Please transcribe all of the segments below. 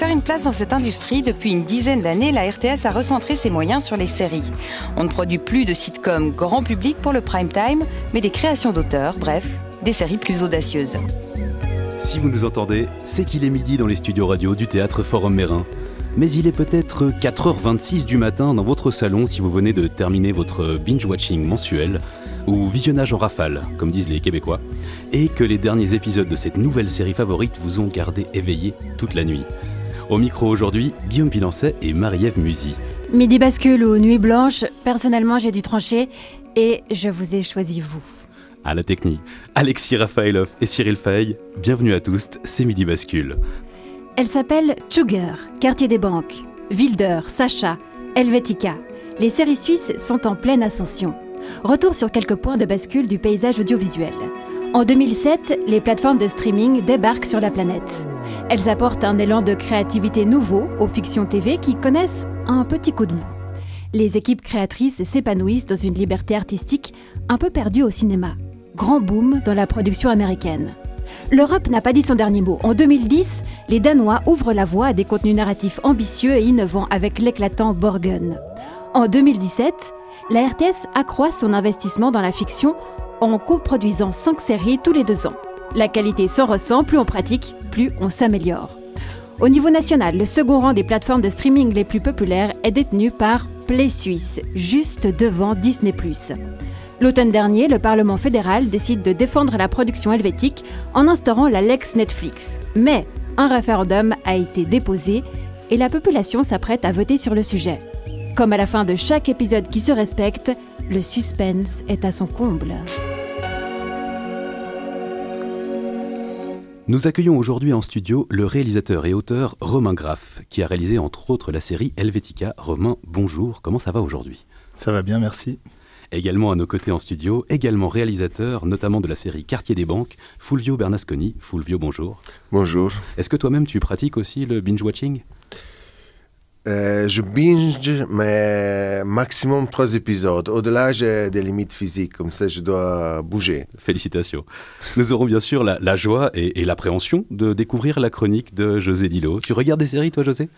Faire une place dans cette industrie, depuis une dizaine d'années, la RTS a recentré ses moyens sur les séries. On ne produit plus de sitcoms grand public pour le prime time, mais des créations d'auteurs, bref, des séries plus audacieuses. Si vous nous entendez, c'est qu'il est midi dans les studios radio du théâtre Forum Mérin. Mais il est peut-être 4h26 du matin dans votre salon si vous venez de terminer votre binge-watching mensuel, ou visionnage en rafale, comme disent les Québécois, et que les derniers épisodes de cette nouvelle série favorite vous ont gardé éveillé toute la nuit. Au micro aujourd'hui, Guillaume Pilancet et Marie-Ève Musy. Midi bascule ou nuit blanche, personnellement j'ai dû trancher et je vous ai choisi vous. À la technique, Alexis Rafaelov et Cyril Fay, bienvenue à tous, c'est Midi Bascule. Elle s'appelle Sugar, quartier des banques, Wilder, Sacha, Helvetica. Les séries suisses sont en pleine ascension. Retour sur quelques points de bascule du paysage audiovisuel. En 2007, les plateformes de streaming débarquent sur la planète. Elles apportent un élan de créativité nouveau aux fictions TV qui connaissent un petit coup de mou. Les équipes créatrices s'épanouissent dans une liberté artistique un peu perdue au cinéma. Grand boom dans la production américaine. L'Europe n'a pas dit son dernier mot. En 2010, les Danois ouvrent la voie à des contenus narratifs ambitieux et innovants avec l'éclatant Borgen. En 2017, la RTS accroît son investissement dans la fiction en coproduisant 5 séries tous les deux ans. La qualité s'en ressent, plus on pratique, plus on s'améliore. Au niveau national, le second rang des plateformes de streaming les plus populaires est détenu par Play Suisse, juste devant Disney ⁇ L'automne dernier, le Parlement fédéral décide de défendre la production helvétique en instaurant la Lex Netflix. Mais un référendum a été déposé et la population s'apprête à voter sur le sujet. Comme à la fin de chaque épisode qui se respecte, le suspense est à son comble. Nous accueillons aujourd'hui en studio le réalisateur et auteur Romain Graff, qui a réalisé entre autres la série Helvetica. Romain, bonjour, comment ça va aujourd'hui? Ça va bien, merci. Également à nos côtés en studio, également réalisateur, notamment de la série Quartier des banques, Fulvio Bernasconi. Fulvio, bonjour. Bonjour. Est-ce que toi-même tu pratiques aussi le binge-watching? Euh, je binge, mais maximum trois épisodes. Au-delà, j'ai des limites physiques, comme ça je dois bouger. Félicitations. Nous aurons bien sûr la, joie et, et l'appréhension de découvrir la chronique de José Dilo. Tu regardes des séries, toi, José?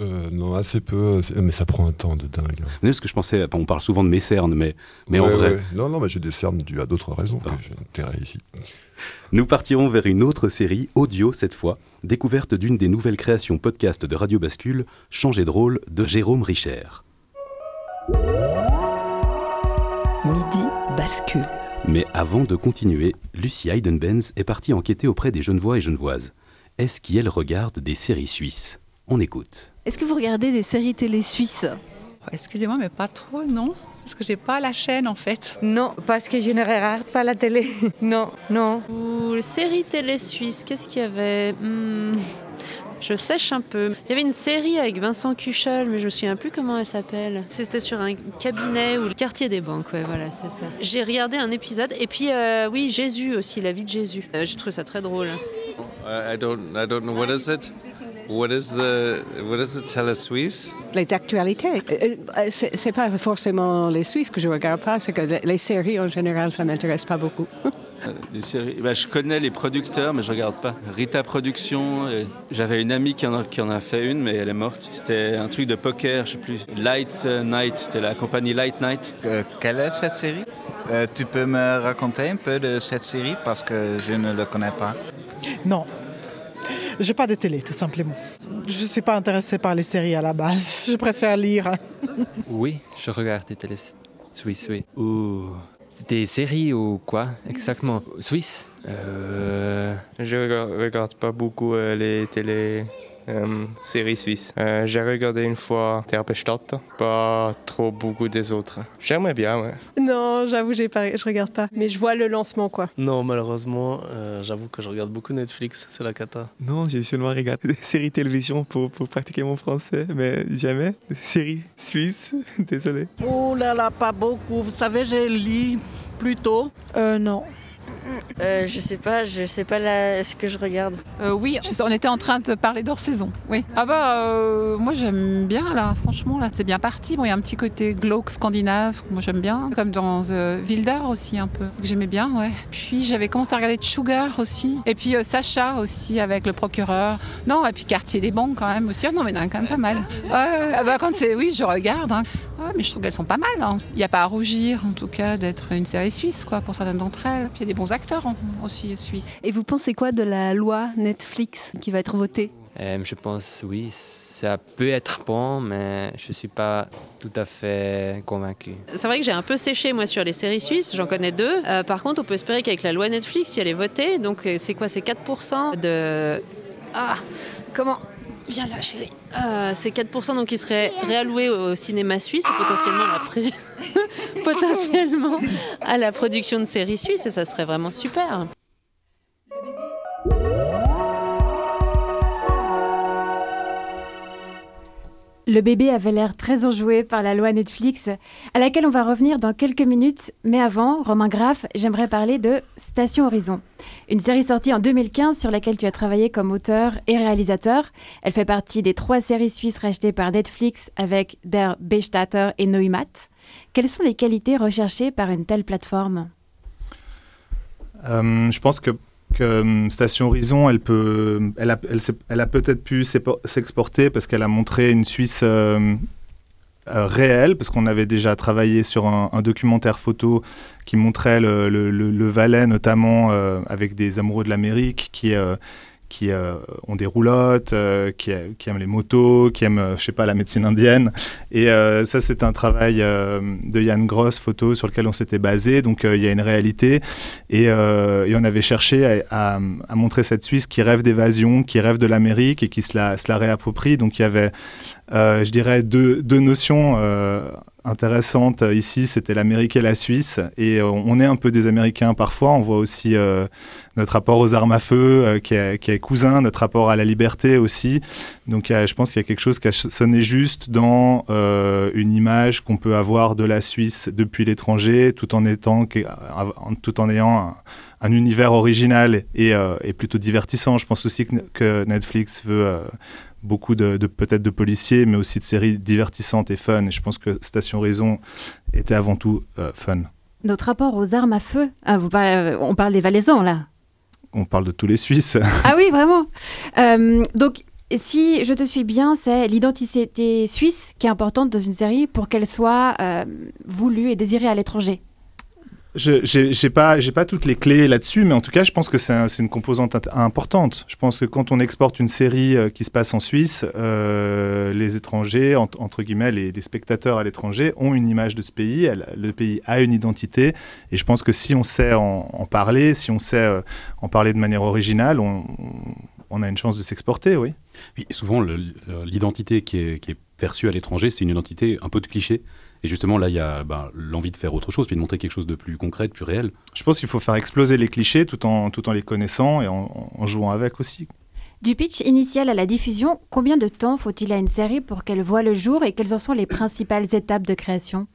Euh, non, assez peu, mais ça prend un temps de dingue. Hein. parce que je pensais, on parle souvent de mes cernes, mais, mais en vrai. Non, non, mais j'ai des cernes dues à d'autres raisons que j'ai intérêt ici. Nous partirons vers une autre série, audio cette fois, découverte d'une des nouvelles créations podcast de Radio Bascule, Changer de rôle, de Jérôme Richer. Midi bascule. Mais avant de continuer, Lucie Heidenbenz est partie enquêter auprès des Genevois et Genevoises. Est-ce qu'elle regarde des séries suisses? On écoute. Est-ce que vous regardez des séries télé suisses Excusez-moi, mais pas trop, non Parce que j'ai pas la chaîne en fait. Non, parce que je ne regarde pas la télé. non, non. Ou séries télé suisses, qu'est-ce qu'il y avait hmm, Je sèche un peu. Il y avait une série avec Vincent Cuchel, mais je me souviens plus comment elle s'appelle. C'était sur un cabinet ou le quartier des banques, ouais, voilà, c'est ça. J'ai regardé un épisode, et puis euh, oui, Jésus aussi, la vie de Jésus. Euh, je trouve ça très drôle. Uh, I don't, I don't know what is it. What is the what is the tele suisse? Les actualités. Euh, euh, c'est pas forcément les Suisses que je regarde pas, c'est que les séries en général, ça m'intéresse pas beaucoup. Euh, les séries, bah, je connais les producteurs, mais je regarde pas. Rita Production, j'avais une amie qui en, a, qui en, a, fait une, mais elle est morte. C'était un truc de poker, je sais plus. Light Night, c'était la compagnie Light Night. quelle est cette série? Tu peux me raconter un peu de cette série parce que je ne le connais pas. Non, j'ai pas de télé, tout simplement. Je suis pas intéressée par les séries à la base. Je préfère lire. oui, je regarde des télés suisses, oui. Ou des séries ou quoi exactement? Suisse? Euh... Je regarde pas beaucoup euh, les télés euh, série suisse. Euh, j'ai regardé une fois Terpestadt, pas trop beaucoup des autres. J'aimerais bien, ouais. Non, j'avoue, j'ai pas, je regarde pas. Mais je vois le lancement, quoi. Non, malheureusement, euh, j'avoue que je regarde beaucoup Netflix, c'est la cata. Non, j'ai seulement regardé des séries télévision pour, pour pratiquer mon français, mais jamais des séries suisses. Désolé. Oh là là, pas beaucoup. Vous savez, j'ai lu plutôt. Euh, non. Euh, je sais pas, je sais pas ce que je regarde. Euh, oui, on était en train de parler d'hors saison. Oui. Ah bah euh, moi j'aime bien là, franchement là, c'est bien parti. Bon, il y a un petit côté glauque scandinave, moi j'aime bien, comme dans Wilder aussi un peu, que j'aimais bien, ouais. Puis j'avais commencé à regarder Sugar aussi, et puis Sacha aussi avec le procureur. Non, et puis Quartier des Bons quand même aussi. Ah non, mais a quand même pas mal. Ah bah quand c'est, oui, je regarde. hein. Ouais, mais je trouve qu'elles sont pas mal. hein. Il n'y a pas à rougir en tout cas d'être une série suisse quoi pour certaines d'entre elles. Puis il y a des bons acteurs hein, aussi suisses. Et vous pensez quoi de la loi Netflix qui va être votée? Euh, je pense, oui, ça peut être bon, mais je ne suis pas tout à fait convaincu. C'est vrai que j'ai un peu séché moi sur les séries suisses, j'en connais deux. Euh, par contre, on peut espérer qu'avec la loi Netflix, si elle est votée, donc euh, c'est quoi C'est 4% de. Ah Comment Viens là, chérie. Euh, c'est 4% donc qui serait réalloué au cinéma suisse potentiellement à la, potentiellement à la production de séries suisses et ça serait vraiment super. Le bébé avait l'air très enjoué par la loi Netflix, à laquelle on va revenir dans quelques minutes. Mais avant, Romain Graff, j'aimerais parler de Station Horizon, une série sortie en 2015 sur laquelle tu as travaillé comme auteur et réalisateur. Elle fait partie des trois séries suisses rachetées par Netflix avec Der Bestatter et Neumat. Quelles sont les qualités recherchées par une telle plateforme? Euh, je pense que, euh, Station Horizon, elle, peut, elle a, peut-être pu s'exporter parce qu'elle a montré une Suisse euh, euh, réelle, parce qu'on avait déjà travaillé sur un, documentaire photo qui montrait le, le- Valais, notamment avec des amoureux de l'Amérique qui, qui euh, ont des roulottes, euh, qui, aiment les motos, qui aiment, euh, je sais pas, la médecine indienne. Et ça, c'est un travail de Yann Gross, photo, sur lequel on s'était basé. Donc, il y a une réalité. Et, et on avait cherché à, montrer cette Suisse qui rêve d'évasion, qui rêve de l'Amérique et qui se la, réapproprie. Donc, il y avait, je dirais, deux notions euh, intéressantes ici. C'était l'Amérique et la Suisse. Et euh, on est un peu des Américains parfois. On voit aussi euh, notre rapport aux armes à feu euh, qui, est, cousin, notre rapport à la liberté aussi. Donc, je pense qu'il y a quelque chose qui a sonné juste dans euh, une image qu'on peut avoir de la Suisse depuis l'étranger, tout en étant, tout en ayant un, un univers original et, euh, plutôt divertissant. Je pense aussi que, Netflix veut euh, beaucoup de, de- peut-être de policiers, mais aussi de séries divertissantes et fun. Et je pense que Station Raison était avant tout euh, fun. Notre rapport aux armes à feu Ah, vous parlez- euh, On parle des valaisans, là. On parle de tous les Suisses. Ah oui, vraiment. Euh, donc, si je te suis bien, c'est l'identité suisse qui est importante dans une série pour qu'elle soit euh, voulue et désirée à l'étranger. Je j'ai pas, pas toutes les clés là-dessus, mais en tout cas, je pense que c'est un- c'est une composante importante. Je pense que quand on exporte une série euh, qui se passe en Suisse, euh, les étrangers, ent- entre guillemets, les, les spectateurs à l'étranger ont une image de ce pays. Le pays a une identité, et je pense que si on sait en, parler, si on sait euh, en parler de manière originale, on, a une chance de s'exporter, oui. Puis souvent, l'identité qui qui est perçue à l'étranger, c'est une identité un peu de cliché. Et justement, là, il y a ben, l'envie de faire autre chose, puis de montrer quelque chose de plus concret, de plus réel. Je pense qu'il faut faire exploser les clichés tout en, tout en les connaissant et en, en jouant avec aussi. Du pitch initial à la diffusion, combien de temps faut-il à une série pour qu'elle voit le jour et quelles en sont les principales étapes de création?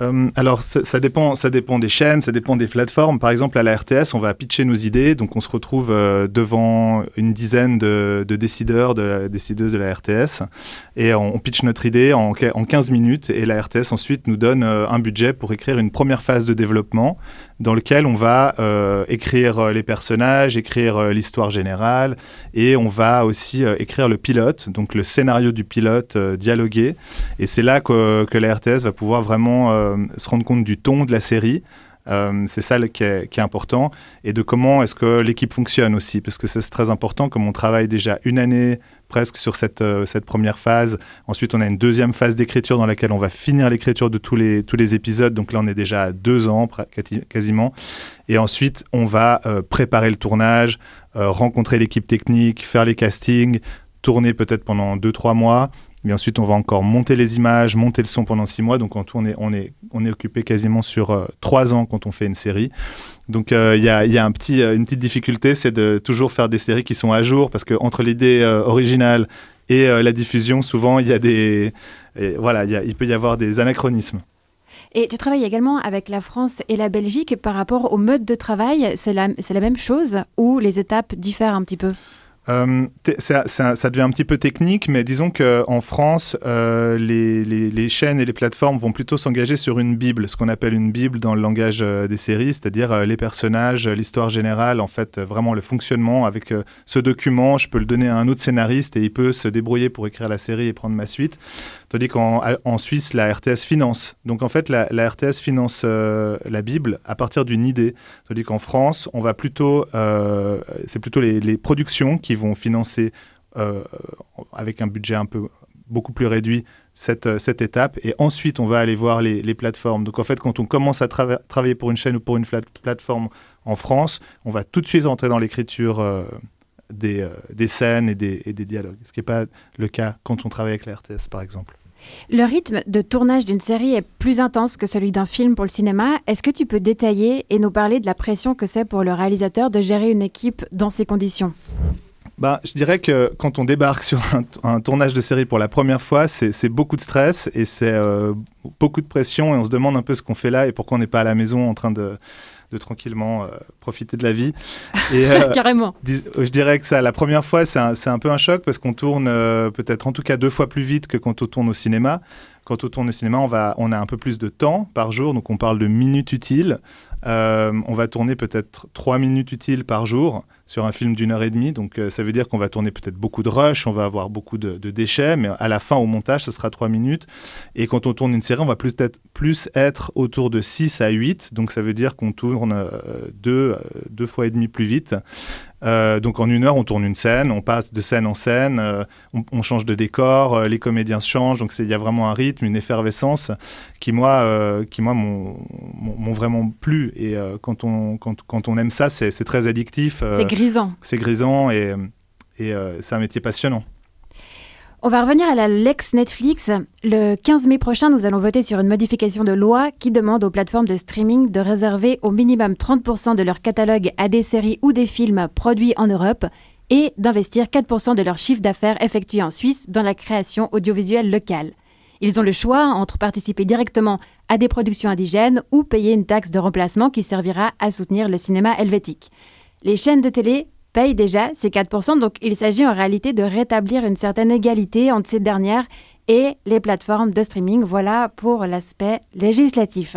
Euh, alors, ça, dépend, ça dépend des chaînes, ça dépend des plateformes. Par exemple, à la RTS, on va pitcher nos idées. Donc, on se retrouve euh, devant une dizaine de, de décideurs, de décideuses de la RTS. Et on, on pitch notre idée en, en 15 minutes. Et la RTS, ensuite, nous donne euh, un budget pour écrire une première phase de développement dans lequel on va écrire les personnages, écrire l'histoire générale. Et on va aussi écrire le pilote, donc le scénario du pilote dialogué. Et c'est là que, la RTS va pouvoir vraiment se rendre compte du ton de la série. Euh, c'est ça qui est, important. Et de comment est-ce que l'équipe fonctionne aussi. Parce que c'est très important comme on travaille déjà une année presque sur cette, euh, cette première phase. Ensuite on a une deuxième phase d'écriture dans laquelle on va finir l'écriture de tous les, épisodes. Donc là on est déjà à deux ans quasiment. Et ensuite on va euh, préparer le tournage euh, rencontrer l'équipe technique faire les castings tourner peut-être pendant 2-3 mois. Et ensuite, on va encore monter les images, monter le son pendant 6 mois. Donc, en tout, on est, occupé quasiment sur 3 ans quand on fait une série. Donc, il y a, petit, une petite difficulté, c'est de toujours faire des séries qui sont à jour parce qu'entre l'idée originale et la diffusion, souvent, il y a des. voilà, il peut y avoir des anachronismes. Et tu travailles également avec la France et la Belgique par rapport au mode de travail. C'est la même chose ou les étapes diffèrent un petit peu? Euh, ça, devient un petit peu technique, mais disons qu'en France, euh, les, chaînes et les plateformes vont plutôt s'engager sur une Bible, ce qu'on appelle une Bible dans le langage euh, des séries, c'est-à-dire les personnages, l'histoire générale, en fait, vraiment le fonctionnement. Avec ce document, je peux le donner à un autre scénariste et il peut se débrouiller pour écrire la série et prendre ma suite. Tandis qu'en en Suisse, la RTS finance. Donc en fait, la, la RTS finance la Bible à partir d'une idée. Tandis qu'en France, on va plutôt, c'est plutôt les, les productions qui vont financer euh, avec un budget un peu beaucoup plus réduit cette, euh, étape et ensuite on va aller voir les, plateformes. Donc en fait quand on commence à travailler pour une chaîne ou pour une plateforme en France, on va tout de suite entrer dans l'écriture euh, des, des, scènes et des, et des dialogues, ce qui n'est pas le cas quand on travaille avec la RTS par exemple. Le rythme de tournage d'une série est plus intense que celui d'un film pour le cinéma. Est-ce que tu peux détailler et nous parler de la pression que c'est pour le réalisateur de gérer une équipe dans ces conditions? Bah, je dirais que quand on débarque sur un, tournage de série pour la première fois, c'est beaucoup de stress et c'est euh, beaucoup de pression et on se demande un peu ce qu'on fait là et pourquoi on n'est pas à la maison en train de, de tranquillement euh, profiter de la vie. Et, euh, Carrément. Je dirais que ça, la première fois, c'est un, un, peu un choc parce qu'on tourne peut-être en tout cas deux fois plus vite que quand on tourne au cinéma. Quand on tourne au cinéma, on, va, on a un peu plus de temps par jour, donc on parle de minutes utiles. on va tourner peut-être trois minutes utiles par jour sur un film d'une heure et demie. Donc euh, ça veut dire qu'on va tourner peut-être beaucoup de rush, on va avoir beaucoup de, déchets, mais à la fin, au montage, ce sera trois minutes. Et quand on tourne une série, on va plus être, plus être autour de 6 à 8. Donc ça veut dire qu'on tourne euh, deux, euh, deux fois et demi plus vite. Donc en une heure, on tourne une scène, on passe de scène en scène, on, change de décor, les comédiens changent, donc il y a vraiment un rythme, une effervescence qui moi, qui moi m'ont vraiment plu. Et quand on quand, quand, on aime ça, c'est très addictif. Grisant. C'est grisant et, et c'est un métier passionnant. On va revenir à la Lex Netflix. Le 15 mai prochain, nous allons voter sur une modification de loi qui demande aux plateformes de streaming de réserver au minimum 30% de leur catalogue à des séries ou des films produits en Europe et d'investir 4% de leur chiffre d'affaires effectué en Suisse dans la création audiovisuelle locale. Ils ont le choix entre participer directement à des productions indigènes ou payer une taxe de remplacement qui servira à soutenir le cinéma helvétique. Les chaînes de télé payent déjà ces 4%, donc il s'agit en réalité de rétablir une certaine égalité entre ces dernières et les plateformes de streaming. Voilà pour l'aspect législatif.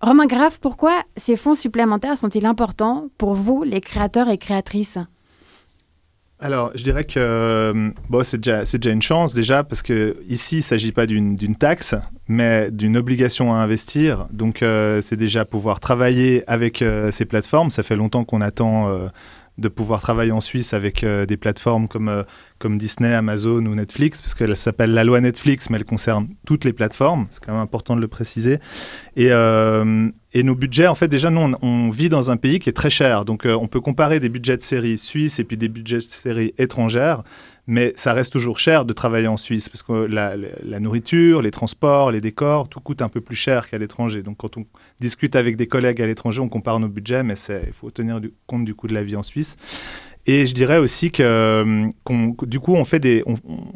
Romain Graff, pourquoi ces fonds supplémentaires sont-ils importants pour vous, les créateurs et créatrices? Alors, je dirais que euh, bon, c'est déjà, déjà, une chance, déjà, parce que ici, il ne s'agit pas d'une taxe, mais d'une obligation à investir. Donc, euh, c'est déjà pouvoir travailler avec euh, ces plateformes. Ça fait longtemps qu'on attend de pouvoir travailler en Suisse avec euh, des plateformes comme, euh, comme Disney, Amazon ou Netflix, parce qu'elle s'appelle la loi Netflix, mais elle concerne toutes les plateformes. C'est quand même important de le préciser. Et, euh, nos budgets, en fait, déjà, nous, on, on, vit dans un pays qui est très cher. Donc, on peut comparer des budgets de séries suisses et puis des budgets de séries étrangères mais ça reste toujours cher de travailler en Suisse parce que la, nourriture, les transports, les décors, tout coûte un peu plus cher qu'à l'étranger. Donc quand on discute avec des collègues à l'étranger, on compare nos budgets, mais il faut tenir compte du coût de la vie en Suisse. Et je dirais aussi que euh, du coup, on, fait des,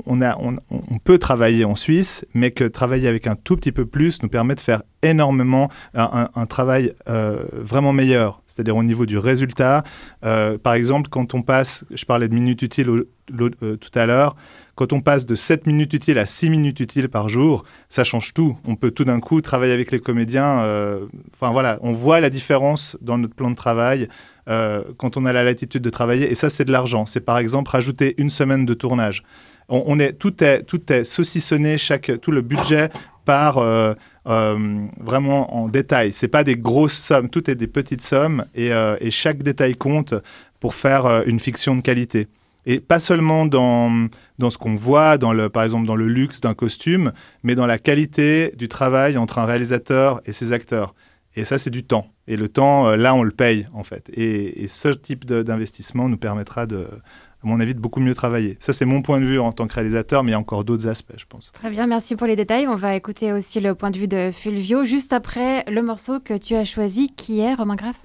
on, a, on, peut travailler en Suisse, mais que travailler avec un tout petit peu plus nous permet de faire énormément un, un travail euh, vraiment meilleur, c'est-à-dire au niveau du résultat. Euh, par exemple, quand on passe, je parlais de minutes utiles euh, tout à l'heure, quand on passe de 7 minutes utiles à 6 minutes utiles par jour, ça change tout. On peut tout d'un coup travailler avec les comédiens. Euh, enfin voilà, on voit la différence dans notre plan de travail. Euh, quand on a la latitude de travailler. Et ça, c'est de l'argent. C'est par exemple rajouter une semaine de tournage. On, est, tout, est, tout est saucissonné, chaque, tout le budget part euh, vraiment en détail. C'est pas des grosses sommes, tout est des petites sommes et, et chaque détail compte pour faire une fiction de qualité. Et pas seulement dans, dans ce qu'on voit, dans le, par exemple dans le luxe d'un costume, mais dans la qualité du travail entre un réalisateur et ses acteurs. Et ça, c'est du temps. Et le temps, euh, là, on le paye, en fait. Et, ce type d'investissement nous permettra de, à mon avis, de beaucoup mieux travailler. Ça, c'est mon point de vue en tant que réalisateur, mais il y a encore d'autres aspects, je pense. Très bien, merci pour les détails. On va écouter aussi le point de vue de Fulvio, juste après le morceau que tu as choisi, qui est Romain Graff?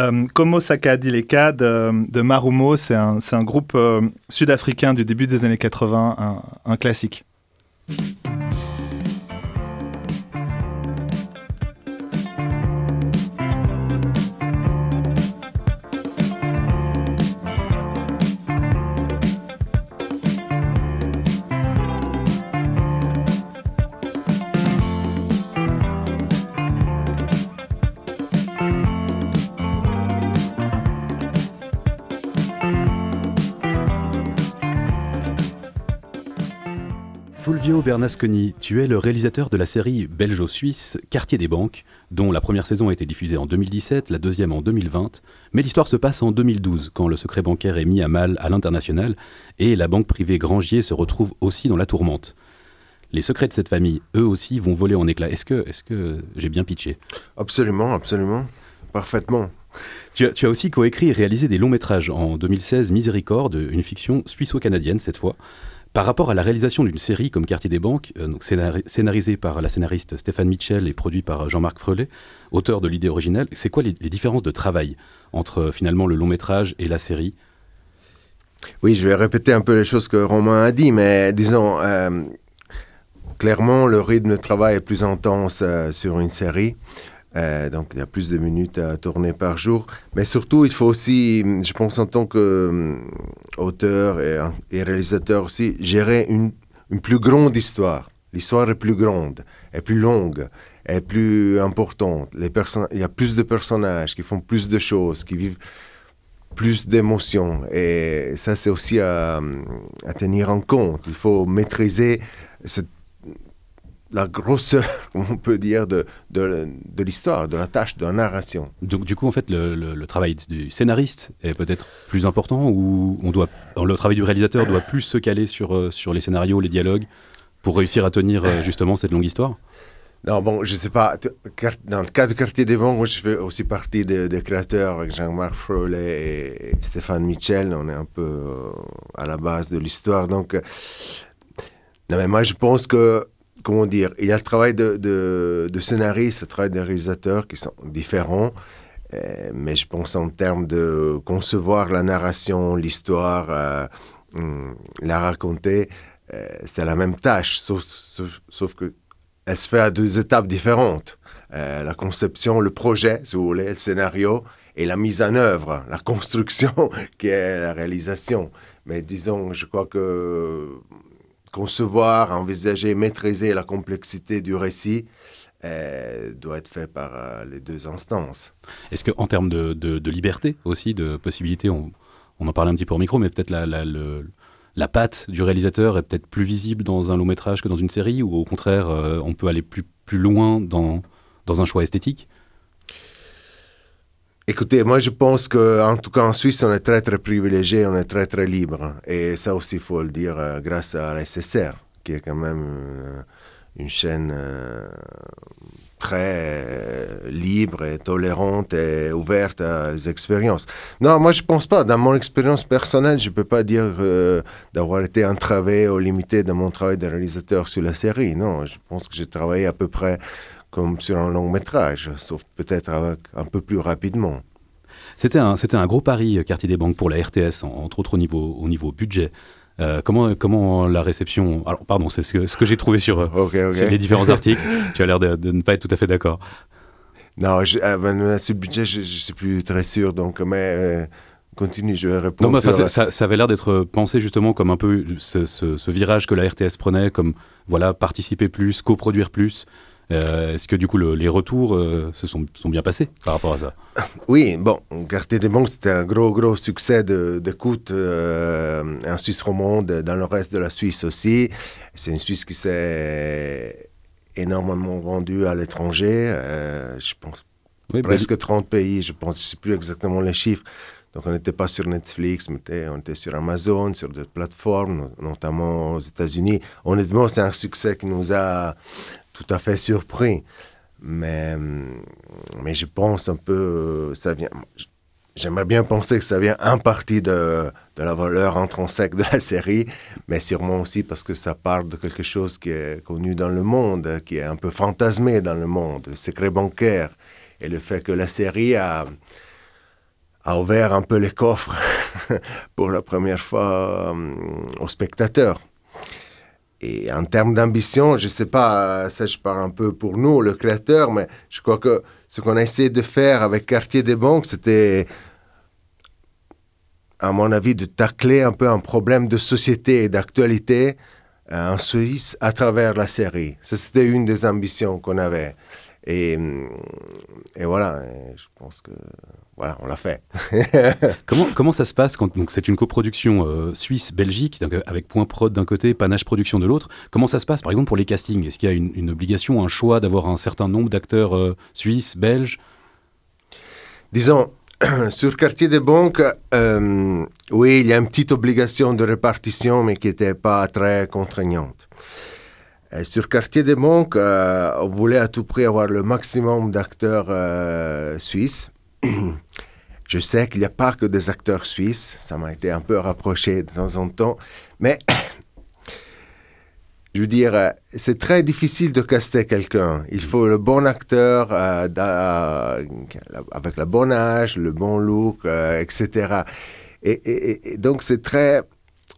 Euh, Como Sakadileka de, de Marumo, c'est un, un, groupe euh, sud-africain du début des années 80, un, un classique. Bernasconi, tu es le réalisateur de la série belgeo-suisse Quartier des banques, dont la première saison a été diffusée en 2017, la deuxième en 2020, mais l'histoire se passe en 2012, quand le secret bancaire est mis à mal à l'international et la banque privée Grangier se retrouve aussi dans la tourmente. Les secrets de cette famille, eux aussi, vont voler en éclats. Est-ce que, est que j'ai bien pitché? Absolument, absolument. Parfaitement. Tu as, tu as aussi coécrit et réalisé des longs métrages. En 2016, Miséricorde, une fiction suisse-canadienne cette fois. Par rapport à la réalisation d'une série comme Quartier des Banques, euh, scénarisée par la scénariste Stéphane Mitchell et produite par Jean-Marc Frelet, auteur de l'idée originale, c'est quoi les, différences de travail entre euh, finalement le long métrage et la série? Oui, je vais répéter un peu les choses que Romain a dit, mais disons, euh, clairement, le rythme de travail est plus intense euh, sur une série. Euh, donc, il y a plus de minutes à tourner par jour. Mais surtout, il faut aussi, je pense, en tant qu'auteur et, et, réalisateur aussi, gérer une, une plus grande histoire. L'histoire est plus grande, est plus longue, est plus importante. Les il y a plus de personnages qui font plus de choses, qui vivent plus d'émotions. Et ça, c'est aussi à, à, tenir en compte. Il faut maîtriser cette la grosseur, on peut dire, de, de, de l'histoire, de la tâche, de la narration. Donc du coup, en fait, le, le, le travail du scénariste est peut-être plus important ou on doit, le travail du réalisateur doit plus se caler sur, euh, sur les scénarios, les dialogues, pour réussir à tenir euh, justement cette longue histoire? Non, bon, je ne sais pas. Dans le cas de Quartier des Bons, moi, je fais aussi partie des, créateurs avec Jean-Marc Frolet et Stéphane Michel. On est un peu euh, à la base de l'histoire. Donc, non, mais moi, je pense que comment dire, il y a le travail de, de, de scénariste, le travail des réalisateurs qui sont différents, euh, mais je pense en termes de concevoir la narration, l'histoire, euh, hum, la raconter, euh, c'est la même tâche, sauf, sauf, sauf, que elle se fait à deux étapes différentes. La conception, le projet, si vous voulez, le scénario, et la mise en œuvre, la construction, qui est la réalisation. Mais disons, je crois que concevoir, envisager, maîtriser la complexité du récit euh, doit être fait par euh, les deux instances. Est-ce qu'en termes de, liberté aussi, de possibilités, on, en parlait un petit peu au micro, mais peut-être la, la, patte du réalisateur est peut-être plus visible dans un long métrage que dans une série, ou au contraire, euh, on peut aller plus, loin dans un choix esthétique? Écoutez, moi je pense qu'en tout cas en Suisse, on est très très privilégié, on est très très libre. Et ça aussi, il faut le dire, euh, grâce à la SSR, qui est quand même euh, une chaîne euh, très libre et tolérante et ouverte à les expériences. Non, moi je pense pas. Dans mon expérience personnelle, je peux pas dire d'avoir été entravé ou limité dans mon travail de réalisateur sur la série. Non, je pense que j'ai travaillé à peu près comme sur un long métrage, sauf peut-être un peu plus rapidement. C'était un, c'était un gros pari, Quartier des Banques, pour la RTS, entre autres au niveau, au niveau budget. Euh, comment, comment la réception. Alors, pardon, c'est ce que, ce que j'ai trouvé sur, okay, okay. sur, les différents articles. tu as l'air de, de, ne pas être tout à fait d'accord. Non, je, euh, sur le budget, je ne suis plus très sûr, donc, mais. Euh, continue, je vais répondre. Non, mais sur... ça, ça, avait l'air d'être pensé justement comme un peu ce, ce, ce, virage que la RTS prenait, comme voilà, participer plus, coproduire plus. Euh, Est-ce que du coup le, les retours euh, se sont, sont, bien passés par rapport à ça? Oui, bon, Quartier des Banques, c'était un gros, gros succès d'écoute euh, en Suisse romande, dans le reste de la Suisse aussi. C'est une Suisse qui s'est énormément vendue à l'étranger, euh, je pense oui, presque bah... 30 pays, je pense, je ne sais plus exactement les chiffres. Donc on n'était pas sur Netflix, mais on était sur Amazon, sur d'autres plateformes, notamment aux États-Unis. Honnêtement, c'est un succès qui nous a tout à fait surpris. Mais, mais je pense un peu, ça vient. j'aimerais bien penser que ça vient en partie de, de la valeur intrinsèque de la série, mais sûrement aussi parce que ça parle de quelque chose qui est connu dans le monde, qui est un peu fantasmé dans le monde, le secret bancaire, et le fait que la série a, a ouvert un peu les coffres pour la première fois euh, aux spectateurs. Et en termes d'ambition, je ne sais pas, ça je parle un peu pour nous, le créateur, mais je crois que ce qu'on a essayé de faire avec Quartier des Banques, c'était, à mon avis, de tacler un peu un problème de société et d'actualité euh, en Suisse à travers la série. Ça, c'était une des ambitions qu'on avait. Et, et voilà, je pense que voilà, on l'a fait. comment, comment ça se passe quand donc c'est une coproduction euh, suisse-belgique avec Point Prod d'un côté, Panache Production de l'autre Comment ça se passe par exemple pour les castings? Est-ce qu'il y a une, une, obligation, un choix d'avoir un certain nombre d'acteurs euh, suisses, belges? Disons, sur Quartier des Banques, euh, oui, il y a une petite obligation de répartition, mais qui n'était pas très contraignante. Et sur Quartier des Banques, on voulait à tout prix avoir le maximum d'acteurs suisses. Je sais qu'il n'y a pas que des acteurs suisses, ça m'a été un peu rapproché de temps en temps, mais je veux dire, euh, c'est très difficile de caster quelqu'un. Il faut le bon acteur euh, avec le bon âge, le bon look, euh, etc. Et, donc c'est très...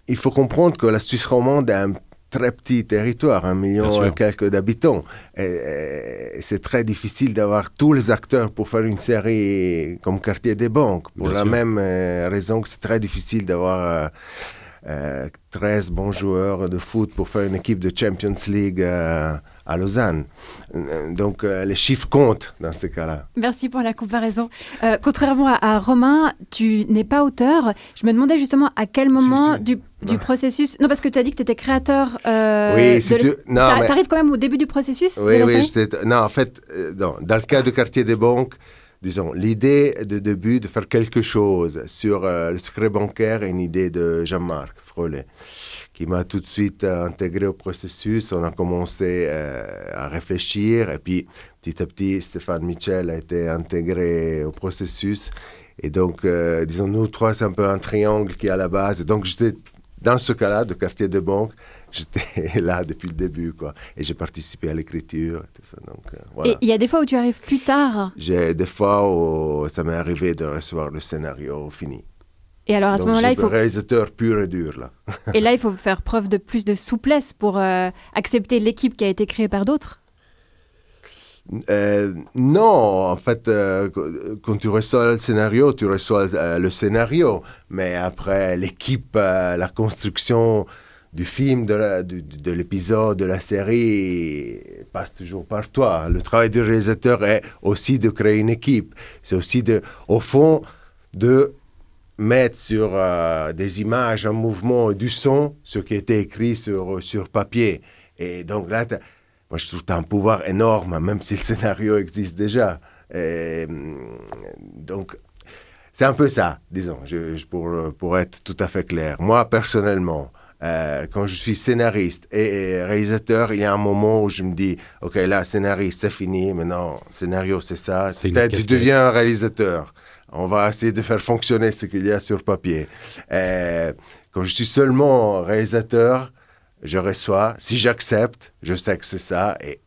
Il faut comprendre que la Suisse romande est un très petit territoire, un million et quelques d'habitants. Et, c'est très difficile d'avoir tous les acteurs pour faire une série comme Quartier des Banques. Pour la même euh, raison que c'est très difficile d'avoir euh, 13 euh, bons joueurs de foot pour faire une équipe de Champions League. Euh, à Lausanne. Euh, donc euh, les chiffres comptent dans ces cas-là. Merci pour la comparaison. Euh, contrairement à, Romain, tu n'es pas auteur. Je me demandais justement à quel moment du, du processus... Non, parce que tu as dit que tu étais créateur. oui, c'est tu arrives quand même au début du processus Oui, oui. Non, en fait, dans, dans le cas du quartier des banques, disons, l'idée de début de faire quelque chose sur le secret bancaire est une idée de Jean-Marc Frolet qui m'a tout de suite euh, intégré au processus. On a commencé euh, à réfléchir et puis petit à petit, Stéphane Michel a été intégré au processus. Et donc, euh, disons, nous trois, c'est un peu un triangle qui est à la base. Et donc, j'étais dans ce cas-là, de quartier de banque, j'étais là depuis le début, quoi. Et j'ai participé à l'écriture, tout ça. Donc, voilà. Et il y a des fois où tu arrives plus tard? J'ai des fois où ça m'est arrivé de recevoir le scénario fini. Et alors à ce moment-là, il faut. réalisateur pur et dur là. et là, il faut faire preuve de plus de souplesse pour euh, accepter l'équipe qui a été créée par d'autres? Euh, non, en fait, euh, quand tu reçois le scénario, tu reçois le scénario, mais après l'équipe, la construction du film, de l'épisode, de, de, la série passe toujours par toi. Le travail du réalisateur est aussi de créer une équipe. C'est aussi de, au fond, de mettre sur euh, des images, un mouvement, du son, ce qui était écrit sur, sur papier. Et donc là, moi je trouve que tu as un pouvoir énorme, même si le scénario existe déjà. Mm, donc, c'est un peu ça, disons, je, pour, pour être tout à fait clair. Moi, personnellement, euh, quand je suis scénariste et, réalisateur, il y a un moment où je me dis, OK, là, scénariste, c'est fini, maintenant, scénario, c'est ça. Peut-être tu deviens un réalisateur on va essayer de faire fonctionner ce qu'il y a sur papier. Euh, quand je suis seulement réalisateur, je reçois. Si j'accepte, je sais que c'est ça. Et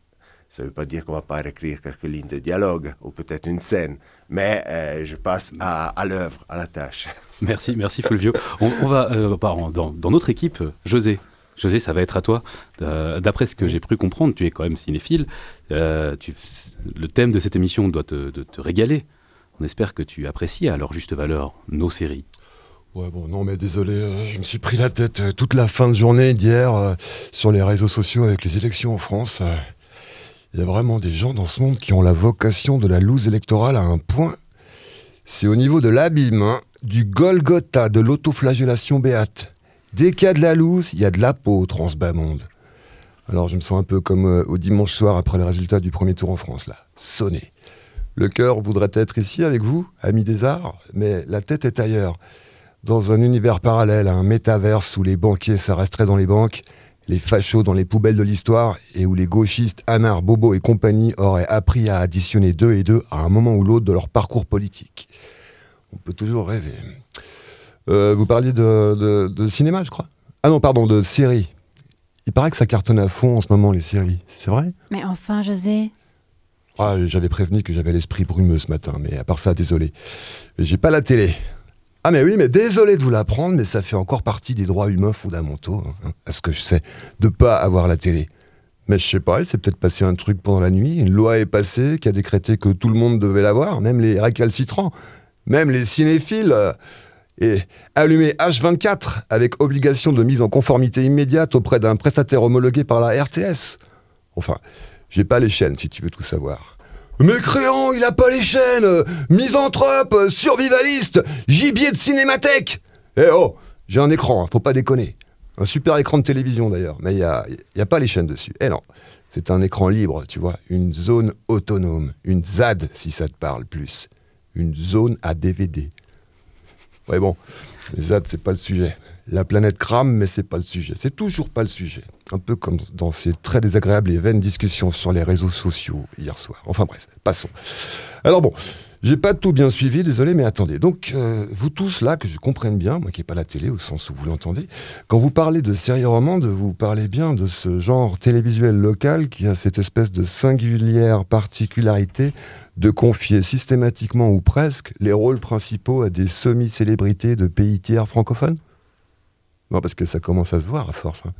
ça ne veut pas dire qu'on va pas écrire quelques lignes de dialogue ou peut-être une scène. Mais euh, je passe à, l'œuvre, à la tâche. Merci, merci Fulvio. On, va euh, dans, dans, notre équipe, José. José, ça va être à toi. D'après ce que j'ai pu comprendre, tu es quand même cinéphile. le thème de cette émission doit te régaler. On espère que tu apprécies à leur juste valeur nos séries. Ouais, bon, non, mais désolé, euh, je me suis pris la tête euh, toute la fin de journée d'hier euh, sur les réseaux sociaux avec les élections en France. Il y a vraiment des gens dans ce monde qui ont la vocation de la loose électorale à un point. C'est au niveau de l'abîme, hein, du Golgotha, de l'autoflagellation béate. Dès qu'il y a de la loose, il y a de la peau trans bas monde. Alors je me sens un peu comme au dimanche soir après le résultat du premier tour en France, là. Sonné. Le cœur voudrait être ici avec vous, amis des arts, mais la tête est ailleurs. Dans un univers parallèle, un métaverse où les banquiers s'arresteraient dans les banques, les fachos dans les poubelles de l'histoire, et où les gauchistes, Anard, Bobo et compagnie auraient appris à additionner deux et deux à un moment ou l'autre de leur parcours politique. On peut toujours rêver. Euh, vous parliez de, de- cinéma, je crois. Ah non, pardon, de séries. Il paraît que ça cartonne à fond en ce moment, les séries. C'est vrai? Mais enfin, José. Ah, J'avais prévenu que j'avais l'esprit brumeux ce matin, mais à part ça, désolé. J'ai pas la télé. Ah mais oui, mais désolé de vous l'apprendre, mais ça fait encore partie des droits humains fondamentaux, hein, à ce que je sais, de pas avoir la télé. Mais je sais pas, il s'est peut-être passé un truc pendant la nuit, une loi est passée qui a décrété que tout le monde devait l'avoir, même les récalcitrants, même les cinéphiles. euh, et allumé H24 avec obligation de mise en conformité immédiate auprès d'un prestataire homologué par la RTS. Enfin, j'ai pas les chaînes si tu veux tout savoir. Mécréant, il a pas les chaînes Misanthrope, survivaliste, gibier de cinémathèque Eh oh, j'ai un écran, hein, faut pas déconner. Un super écran de télévision d'ailleurs, mais il y a, y a pas les chaînes dessus. Eh non, c'est un écran libre, tu vois, une zone autonome, une ZAD si ça te parle plus. Une zone à DVD. Ouais bon, les ZAD c'est pas le sujet. La planète crame, mais c'est pas le sujet. C'est toujours pas le sujet. Un peu comme dans ces très désagréables et vaines discussions sur les réseaux sociaux hier soir. Enfin bref, passons. Alors bon, j'ai pas tout bien suivi, désolé, mais attendez. Donc, euh, vous tous là, que je comprenne bien, moi qui n'ai pas la télé au sens où vous l'entendez, quand vous parlez de série romande, vous parlez bien de ce genre télévisuel local qui a cette espèce de singulière particularité de confier systématiquement ou presque les rôles principaux à des semi-célébrités de pays tiers francophones? Non, parce que ça commence à se voir à force. hein.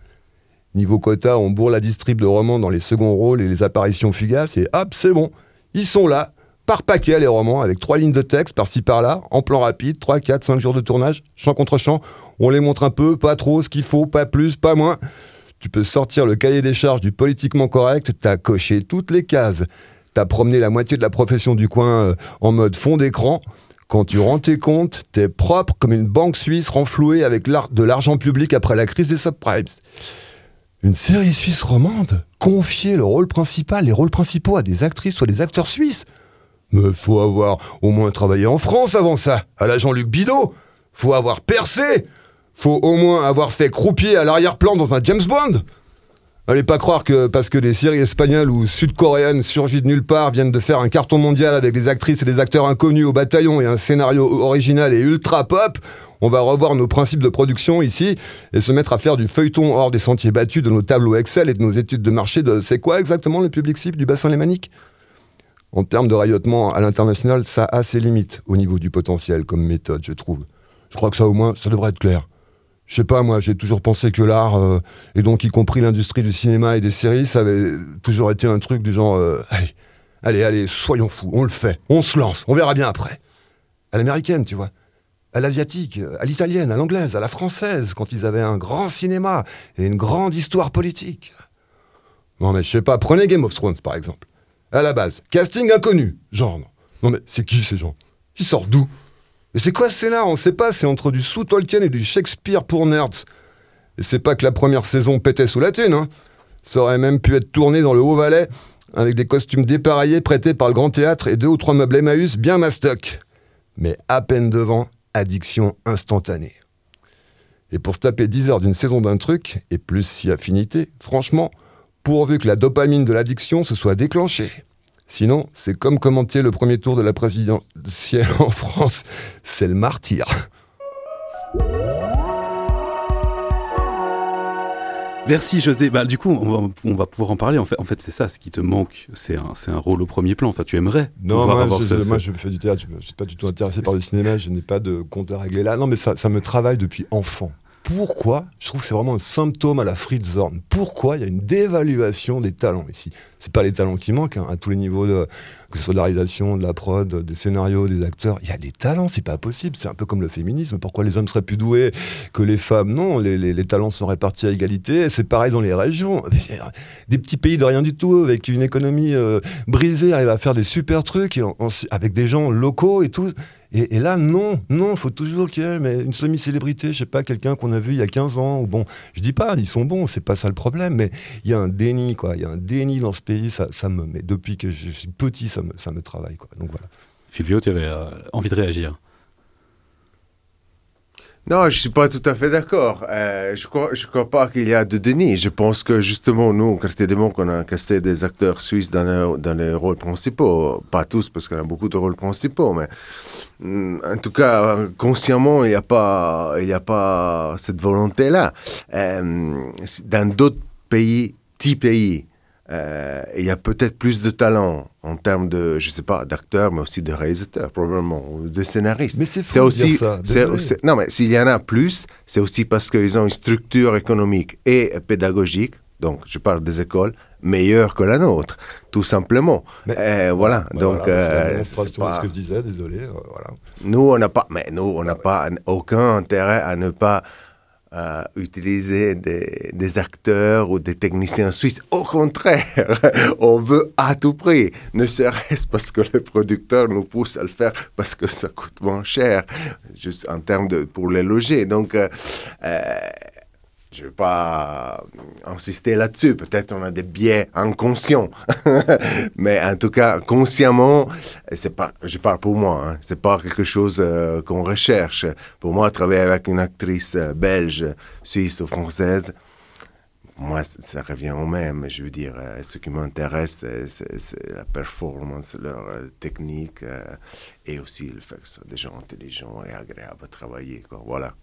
Niveau quota, on bourre la distrib de romans dans les seconds rôles et les apparitions fugaces, et hop, c'est bon. Ils sont là, par paquet les romans, avec trois lignes de texte par-ci par-là, en plan rapide, 3, 4, 5 jours de tournage, champ contre champ. On les montre un peu, pas trop, ce qu'il faut, pas plus, pas moins. Tu peux sortir le cahier des charges du politiquement correct, t'as coché toutes les cases. T'as promené la moitié de la profession du coin euh, en mode fond d'écran. Quand tu rends tes comptes, t'es propre comme une banque suisse renflouée avec de l'argent public après la crise des subprimes. Une série suisse romande Confier le rôle principal, les rôles principaux à des actrices ou à des acteurs suisses. Mais faut avoir au moins travaillé en France avant ça, à la Jean-Luc Bidot. Faut avoir percé. Faut au moins avoir fait croupier à l'arrière-plan dans un James Bond Allez pas croire que parce que des séries espagnoles ou sud-coréennes surgies de nulle part viennent de faire un carton mondial avec des actrices et des acteurs inconnus au bataillon et un scénario original et ultra pop, on va revoir nos principes de production ici et se mettre à faire du feuilleton hors des sentiers battus de nos tableaux Excel et de nos études de marché de c'est quoi exactement le public cible du bassin lémanique? En termes de rayonnement à l'international, ça a ses limites au niveau du potentiel comme méthode, je trouve. Je crois que ça au moins, ça devrait être clair. Je sais pas, moi, j'ai toujours pensé que l'art, euh, et donc y compris l'industrie du cinéma et des séries, ça avait toujours été un truc du genre, euh, allez, allez, allez, soyons fous, on le fait, on se lance, on verra bien après. À l'américaine, tu vois, à l'asiatique, à l'italienne, à l'anglaise, à la française, quand ils avaient un grand cinéma et une grande histoire politique. Non mais je sais pas, prenez Game of Thrones par exemple. À la base, casting inconnu, genre non. Non mais c'est qui ces gens? Ils sortent d'où? Et c'est quoi ce scénar? On sait pas, c'est entre du sous-Tolkien et du Shakespeare pour nerds. Et c'est pas que la première saison pétait sous la thune, hein. Ça aurait même pu être tourné dans le Haut-Valais, avec des costumes dépareillés prêtés par le Grand Théâtre et deux ou trois meubles Emmaüs bien mastoc. Mais à peine devant, addiction instantanée. Et pour se taper 10 heures d'une saison d'un truc, et plus si affinité, franchement, pourvu que la dopamine de l'addiction se soit déclenchée. Sinon, c'est comme commenter le premier tour de la présidentielle en France. C'est le martyr. Merci José. Bah, du coup, on va, on va pouvoir en parler. En fait, en fait c'est ça, ce qui te manque, c'est un, un rôle au premier plan. Enfin, tu aimerais. Non, moi, avoir je, ce- moi, je fais du théâtre, je ne suis pas du tout intéressé par le cinéma, je n'ai pas de compte à régler là. Non, mais ça, ça me travaille depuis enfant. Pourquoi Je trouve que c'est vraiment un symptôme à la Fritz. Pourquoi il y a une dévaluation des talents ici? C'est pas les talents qui manquent, hein, à tous les niveaux, de, que ce soit de la réalisation, de la prod, des scénarios, des acteurs. Il y a des talents, c'est pas possible. C'est un peu comme le féminisme. Pourquoi les hommes seraient plus doués que les femmes? Non, les, talents sont répartis à égalité. C'est pareil dans les régions. Des petits pays de rien du tout, avec une économie euh, brisée, arrivent à faire des super trucs avec des gens locaux et tout. Et, là, non, non, faut toujours qu'il y ait une semi-célébrité, je sais pas, quelqu'un qu'on a vu il y a 15 ans, ou bon, je dis pas, ils sont bons, c'est pas ça le problème, mais il y a un déni, quoi, il y a un déni dans ce pays, ça, ça me, mais depuis que je suis petit, ça me, ça me travaille, quoi, donc voilà. Fulvio, tu avais euh, envie de réagir? Non, je suis pas tout à fait d'accord. Euh, je je crois pas qu'il y a de déni. Je pense que justement, nous, au Quartier des Monts, on a casté des acteurs suisses dans les, rôles principaux. Pas tous, parce qu'on a beaucoup de rôles principaux, mais mm, en tout cas, consciemment, il n'y a pas, a pas cette volonté-là. Euh, dans d'autres pays, petits pays, euh, il y a peut-être plus de talent en termes de, je sais pas, d'acteurs, mais aussi de réalisateurs, probablement, ou de scénaristes. Mais c'est fou de aussi, dire ça, c'est- non, mais s'il y en a plus, c'est aussi parce qu'ils ont une structure économique et pédagogique, donc je parle des écoles, meilleure que la nôtre, tout simplement. Euh, voilà, donc... voilà, c'est la euh, démonstration pas- de ce que je disais, désolé. euh, voilà. nous, on n'a pas, mais nous, on n'a pas aucun intérêt à ne pas euh, utiliser des, des acteurs ou des techniciens suisses. Au contraire, on veut à tout prix, ne serait-ce parce que le producteur nous pousse à le faire parce que ça coûte moins cher, juste en termes de pour les loger. Donc, euh, euh, je ne vais pas insister là-dessus. Peut-être on a des biais inconscients. Mais en tout cas, consciemment, c'est pas, je parle pour moi, hein, c'est pas quelque chose euh, qu'on recherche. Pour moi, travailler avec une actrice euh, belge, suisse ou française, moi, ça revient au même. Je veux dire, euh, ce qui m'intéresse, c'est- la performance, leur technique et aussi le fait que ce soit des gens intelligents et agréables à travailler. Voilà.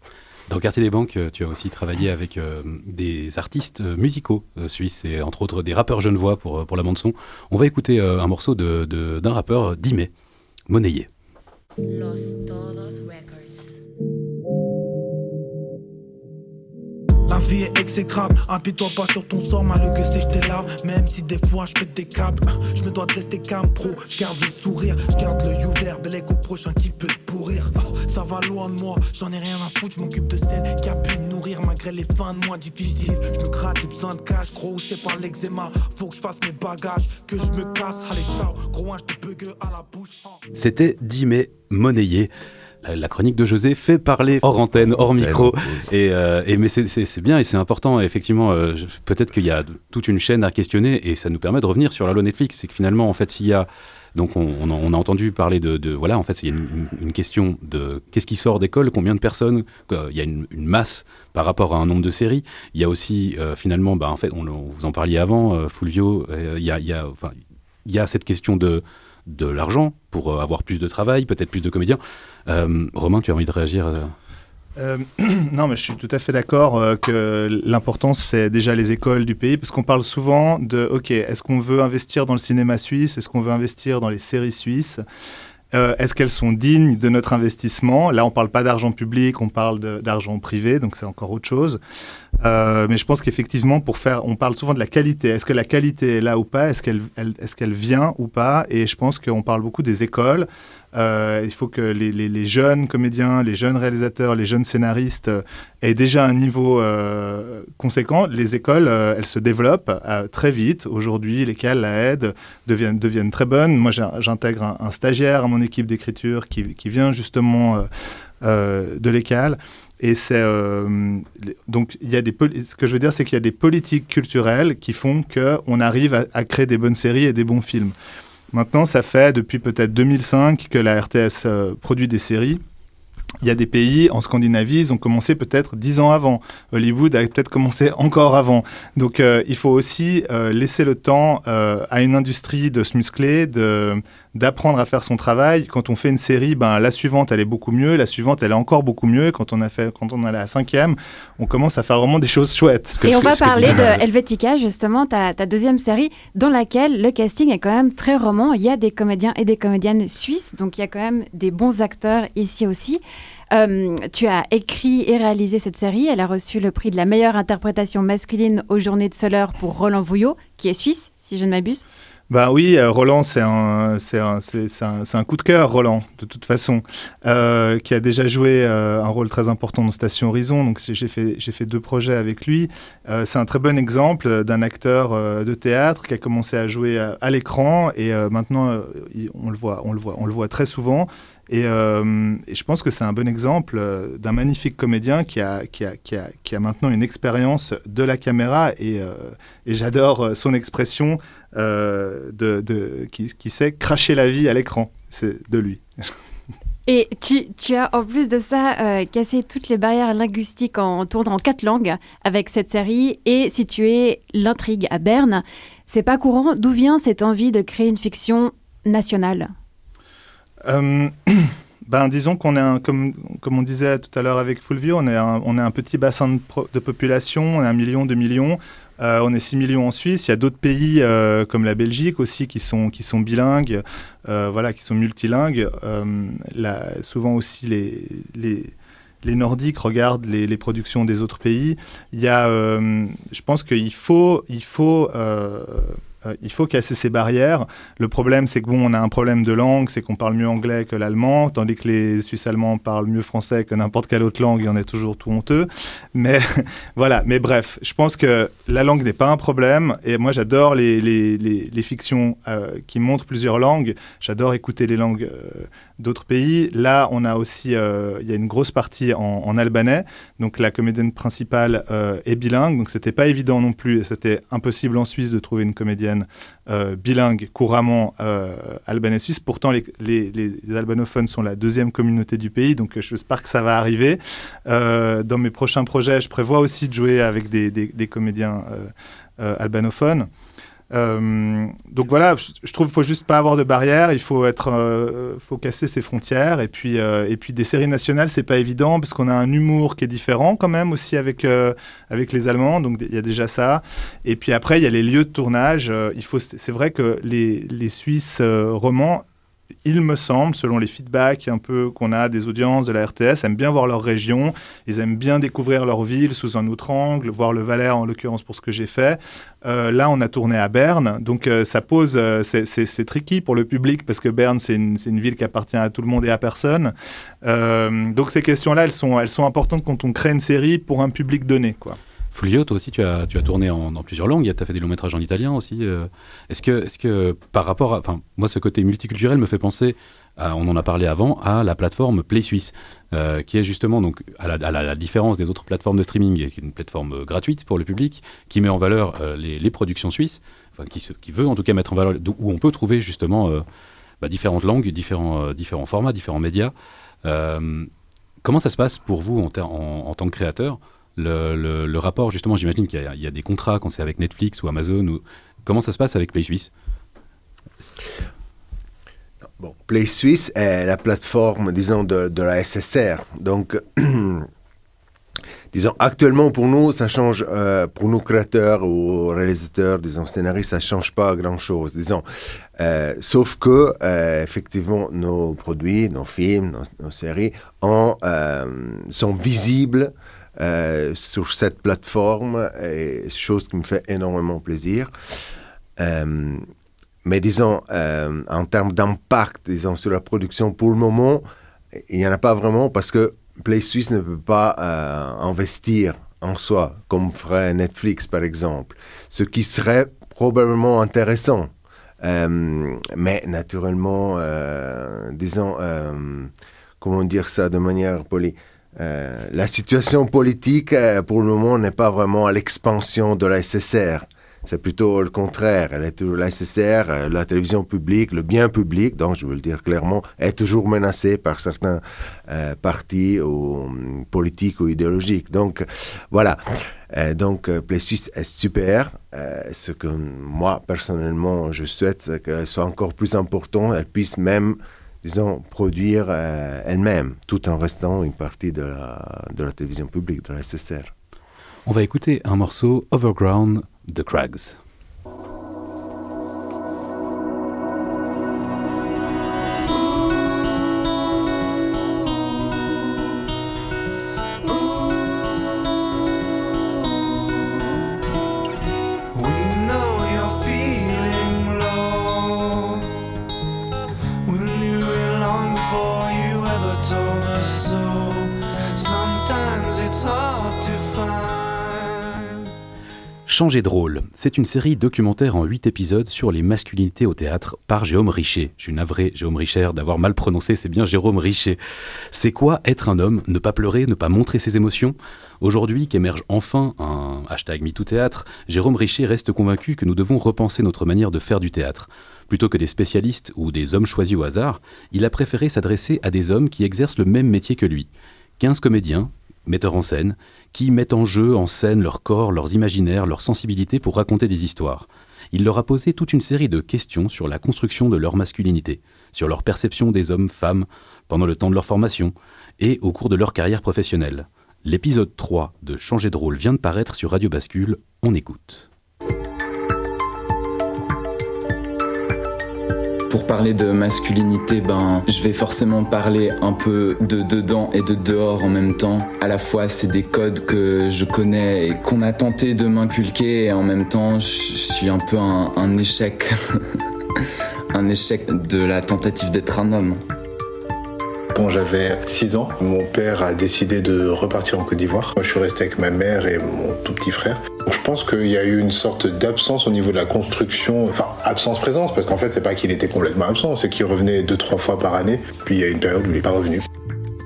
Dans Quartier des Banques, euh, tu as aussi travaillé avec euh, des artistes euh, musicaux suisses et entre autres des rappeurs genevois pour, pour la bande-son. On va écouter un morceau d'un rappeur, Dimé, monnayé. Vie est exécrable, appuie-toi pas sur ton sort, malgré que c'est j'étais là, même si des fois je pète des câbles, hein, je me dois de rester pro, je garde le sourire, je garde l'œil ouvert, bel au prochain qui peut te pourrir, Ah, ça va loin de moi, j'en ai rien à foutre, je m'occupe de celle qui a pu me nourrir malgré les fins de mois difficiles, je me gratte, j'ai besoin de cash, gros pas l'eczéma, faut que je fasse mes bagages, que je me casse, allez ciao, gros un je te à la bouche, ah. C'était Dimé monnayé. La, la chronique de José fait parler hors antenne, hors micro. Et, euh, et mais c'est- bien et c'est important. Effectivement, euh, peut-être qu'il y a toute une chaîne à questionner et ça nous permet de revenir sur la loi Netflix. C'est que finalement, en fait, s'il y a donc on, on a, on a entendu parler de, de- voilà en fait il y a une, question de qu'est-ce qui sort d'école combien de personnes euh, il y a une, une masse par rapport à un nombre de séries il y a aussi euh, finalement bah en fait on, on- vous en parliez avant euh, Fulvio euh, il y a, il y a enfin il y a cette question de de l'argent pour euh, avoir plus de travail peut-être plus de comédiens. Euh, Romain tu as envie de réagir euh non, mais je suis tout à fait d'accord que l'important, c'est déjà les écoles du pays, parce qu'on parle souvent de, OK, est-ce qu'on veut investir dans le cinéma suisse Est-ce qu'on veut investir dans les séries suisses? Euh, Est-ce qu'elles sont dignes de notre investissement? Là, on ne parle pas d'argent public, on parle d'argent privé, donc c'est encore autre chose. Euh, mais je pense qu'effectivement, pour faire, on parle souvent de la qualité. Est-ce que la qualité est là ou pas? Est-ce qu'elle qu'elle vient ou pas? Et je pense qu'on parle beaucoup des écoles. Euh, il faut que les, les- les jeunes comédiens, les jeunes réalisateurs, les jeunes scénaristes euh, aient déjà un niveau euh, conséquent. Les écoles, elles se développent très vite. Aujourd'hui, lesquelles la aide deviennent, très bonnes. Moi, j'intègre un, stagiaire à mon équipe d'écriture qui, vient justement de l'école. Et c'est les- donc il y a des ce que je veux dire c'est qu'il y a des politiques culturelles qui font que on arrive à créer des bonnes séries et des bons films. Maintenant, ça fait depuis peut-être 2005 que la RTS euh, produit des séries. Il y a des pays en Scandinavie, ils ont commencé peut-être dix ans avant. Hollywood a peut-être commencé encore avant. Donc euh, il faut aussi euh, laisser le temps à une industrie de se muscler, de d'apprendre à faire son travail. Quand on fait une série, ben la suivante elle est beaucoup mieux, la suivante elle est encore beaucoup mieux. Quand on a fait, quand on est à la cinquième, on commence à faire vraiment des choses chouettes. Et on va parler de Helvetica, justement, ta, ta deuxième série, dans laquelle le casting est quand même très roman. Il y a des comédiens et des comédiennes suisses, donc il y a quand même des bons acteurs ici aussi. Euh, tu as écrit et réalisé cette série. Elle a reçu le prix de la meilleure interprétation masculine aux Journées de Soleure pour Roland Vouillot, qui est suisse, si je ne m'abuse. Bah oui, euh, Roland, c'est un, c'est un, un, un coup de cœur, Roland, de toute façon, euh, qui a déjà joué euh, un rôle très important dans Station Horizon. Donc j'ai fait, j'ai fait deux projets avec lui. C'est un très bon exemple d'un acteur de théâtre qui a commencé à jouer à, l'écran et maintenant on le voit, on le voit, on le voit très souvent. Et, je pense que c'est un bon exemple d'un magnifique comédien qui a, qui, a, qui, a, qui a maintenant une expérience de la caméra et, et j'adore son expression euh, de, de, qui, qui sait cracher la vie à l'écran. C'est de lui. Et tu, tu, as en plus de ça euh, cassé toutes les barrières linguistiques en tournant en quatre langues avec cette série et situé l'intrigue à Berne. C'est pas courant. D'où vient cette envie de créer une fiction nationale? Euh, ben, disons qu'on est un, comme, comme on disait tout à l'heure avec Fulvio, on est un, on est un petit bassin de, de population, on est un million, deux millions. Euh, on est 6 millions en Suisse. Il y a d'autres pays euh, comme la Belgique aussi qui sont, qui sont bilingues, euh, voilà, qui sont multilingues. Souvent aussi les, les, les Nordiques regardent les, les, productions des autres pays. Il y a, je pense qu'il faut, il faut euh, il faut casser ces barrières. Le problème, c'est que bon, on a un problème de langue, c'est qu'on parle mieux anglais que l'allemand, tandis que les Suisses allemands parlent mieux français que n'importe quelle autre langue, et on est toujours tout honteux. Mais voilà, mais bref, je pense que la langue n'est pas un problème, et moi j'adore les, les, les, fictions euh, qui montrent plusieurs langues, j'adore écouter les langues euh, d'autres pays. Là, on a aussi, il y a une grosse partie en, en albanais, donc la comédienne principale est bilingue, donc c'était pas évident non plus, c'était impossible en Suisse de trouver une comédienne euh, bilingue couramment euh, albanais-suisse. Pourtant, les, albanophones sont la deuxième communauté du pays, donc j'espère que ça va arriver. Euh, dans mes prochains projets, je prévois aussi de jouer avec des comédiens albanophones. Euh, donc voilà, je trouve qu'il faut juste pas avoir de barrières, il faut être, euh, faut casser ses frontières et puis euh, et puis des séries nationales c'est pas évident parce qu'on a un humour qui est différent quand même aussi avec avec les Allemands, donc il y a déjà ça. Et puis après il y a les lieux de tournage. il faut, c'est vrai que les les Suisses romans il me semble, selon les feedbacks un peu qu'on a des audiences de la RTS, aiment bien voir leur région, ils aiment bien découvrir leur ville sous un autre angle, voir le Valais en l'occurrence pour ce que j'ai fait. Euh, là, on a tourné à Berne, donc euh, ça pose, euh, c'est tricky pour le public parce que Berne, c'est une, ville qui appartient à tout le monde et à personne. donc ces questions-là, elles sont, elles sont importantes quand on crée une série pour un public donné, quoi. Fulvio, toi aussi, tu as, tu as tourné en, dans plusieurs langues. Tu as fait des longs métrages en italien aussi. Euh. Est-ce que, est que, par rapport à. Enfin, moi, ce côté multiculturel me fait penser, on en a parlé avant, à la plateforme Play Suisse, euh, qui est justement, donc, à la, différence des autres plateformes de streaming, qui est une plateforme euh, gratuite pour le public, qui met en valeur les, les, productions suisses, enfin, qui, se, qui, veut en tout cas mettre en valeur, où on peut trouver justement bah, différentes langues, différents, différents formats, différents médias. comment ça se passe pour vous en, en, en tant que créateur le, rapport, justement, j'imagine qu'il y, a des contrats quand c'est avec Netflix ou Amazon. Comment ça se passe avec Play Suisse? Bon, Play Suisse est la plateforme, disons, de, la SSR. Donc, disons, actuellement, pour nous, ça change, euh, pour nous créateurs ou réalisateurs, disons, scénaristes, ça change pas grand-chose, disons. Euh, sauf que, euh, effectivement, nos produits, nos films, nos, séries sont visibles euh, sur cette plateforme, chose qui me fait énormément plaisir. Euh, mais disons, euh, en termes d'impact, disons, sur la production, pour le moment, il n'y en a pas vraiment parce que Play Suisse ne peut pas investir en soi, comme ferait Netflix, par exemple. Ce qui serait probablement intéressant. mais naturellement, disons, comment dire ça de manière polie? Euh, la situation politique, euh, pour le moment, n'est pas vraiment à l'expansion de la SSR. C'est plutôt le contraire. Elle est la SSR, euh, la télévision publique, le bien public, donc je veux le dire clairement, est toujours menacé par certains partis hum, politiques ou idéologiques. Donc voilà. donc Play Suisse est super. ce que moi personnellement je souhaite, c'est qu'elle soit encore plus importante. Elle puisse même disons, produire euh, elle-même, tout en restant une partie de la, de la télévision publique, de la SSR. On va écouter un morceau Overground de Crags. Changer de rôle, c'est une série documentaire en 8 épisodes sur les masculinités au théâtre par Jérôme Richer. Je suis navré, Jérôme Richer, d'avoir mal prononcé, c'est bien Jérôme Richer. C'est quoi être un homme? Ne pas pleurer, ne pas montrer ses émotions? Aujourd'hui, qu'émerge enfin un hashtag MeTooThéâtre, Jérôme Richer reste convaincu que nous devons repenser notre manière de faire du théâtre. Plutôt que des spécialistes ou des hommes choisis au hasard, il a préféré s'adresser à des hommes qui exercent le même métier que lui. 15 comédiens, metteurs en scène, qui mettent en jeu, en scène leur corps, leurs imaginaires, leurs sensibilités pour raconter des histoires. Il leur a posé toute une série de questions sur la construction de leur masculinité, sur leur perception des hommes-femmes pendant le temps de leur formation et au cours de leur carrière professionnelle. L'épisode 3 de Changer de rôle vient de paraître sur Radio Bascule, on écoute. Pour parler de masculinité, ben, je vais forcément parler un peu de dedans et de dehors en même temps. À la fois, c'est des codes que je connais et qu'on a tenté de m'inculquer, et en même temps, je suis un peu un, un échec. un échec de la tentative d'être un homme. Quand j'avais 6 ans, mon père a décidé de repartir en Côte d'Ivoire. Moi, je suis resté avec ma mère et mon tout petit frère. Je pense qu'il y a eu une sorte d'absence au niveau de la construction, enfin absence-présence, parce qu'en fait, c'est pas qu'il était complètement absent, c'est qu'il revenait deux trois fois par année. Puis il y a une période où il n'est pas revenu.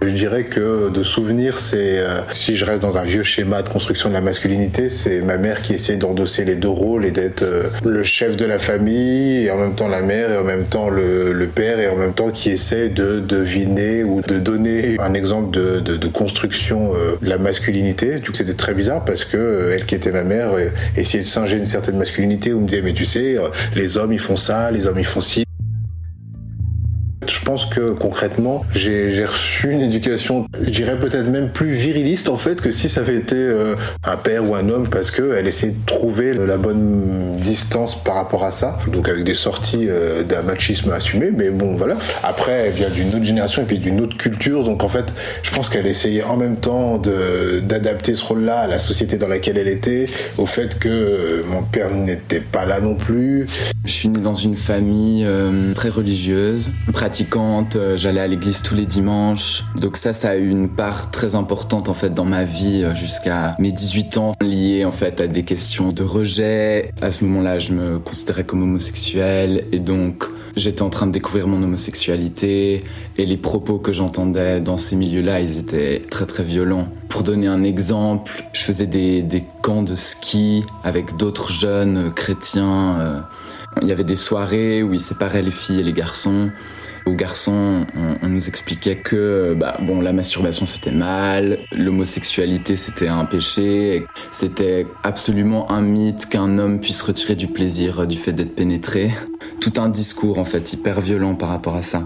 Je dirais que de souvenir, c'est euh, si je reste dans un vieux schéma de construction de la masculinité, c'est ma mère qui essaie d'endosser les deux rôles et d'être euh, le chef de la famille et en même temps la mère et en même temps le, père et en même temps qui essaie de deviner ou de donner un exemple de, construction euh, de la masculinité. C'était très bizarre parce que elle qui était ma mère essayait de singer une certaine masculinité ou me disait mais tu sais les hommes ils font ça, les hommes ils font ci. Pense que concrètement, j'ai reçu une éducation, je dirais peut-être même plus viriliste en fait que si ça avait été euh, un père ou un homme parce que elle essayait de trouver la bonne distance par rapport à ça. Donc avec des sorties euh, d'un machisme assumé, mais bon voilà. Après, elle vient d'une autre génération et puis d'une autre culture, donc en fait, je pense qu'elle essayait en même temps d'adapter ce rôle-là à la société dans laquelle elle était, au fait que euh, mon père n'était pas là non plus. Je suis né dans une famille euh, très religieuse, pratiquante, euh, j'allais à l'église tous les dimanches. Donc ça, ça a eu une part très importante en fait dans ma vie euh, jusqu'à mes 18 ans, liée en fait à des questions de rejet. À ce moment-là, je me considérais comme homosexuel et donc j'étais en train de découvrir mon homosexualité et les propos que j'entendais dans ces milieux-là, ils étaient très très violents. Pour donner un exemple, je faisais des, camps de ski avec d'autres jeunes chrétiens. euh, il y avait des soirées où ils séparaient les filles et les garçons. Aux garçons, on, nous expliquait que bah, la masturbation c'était mal, l'homosexualité c'était un péché, c'était absolument un mythe qu'un homme puisse retirer du plaisir du fait d'être pénétré. Tout un discours en fait hyper violent par rapport à ça.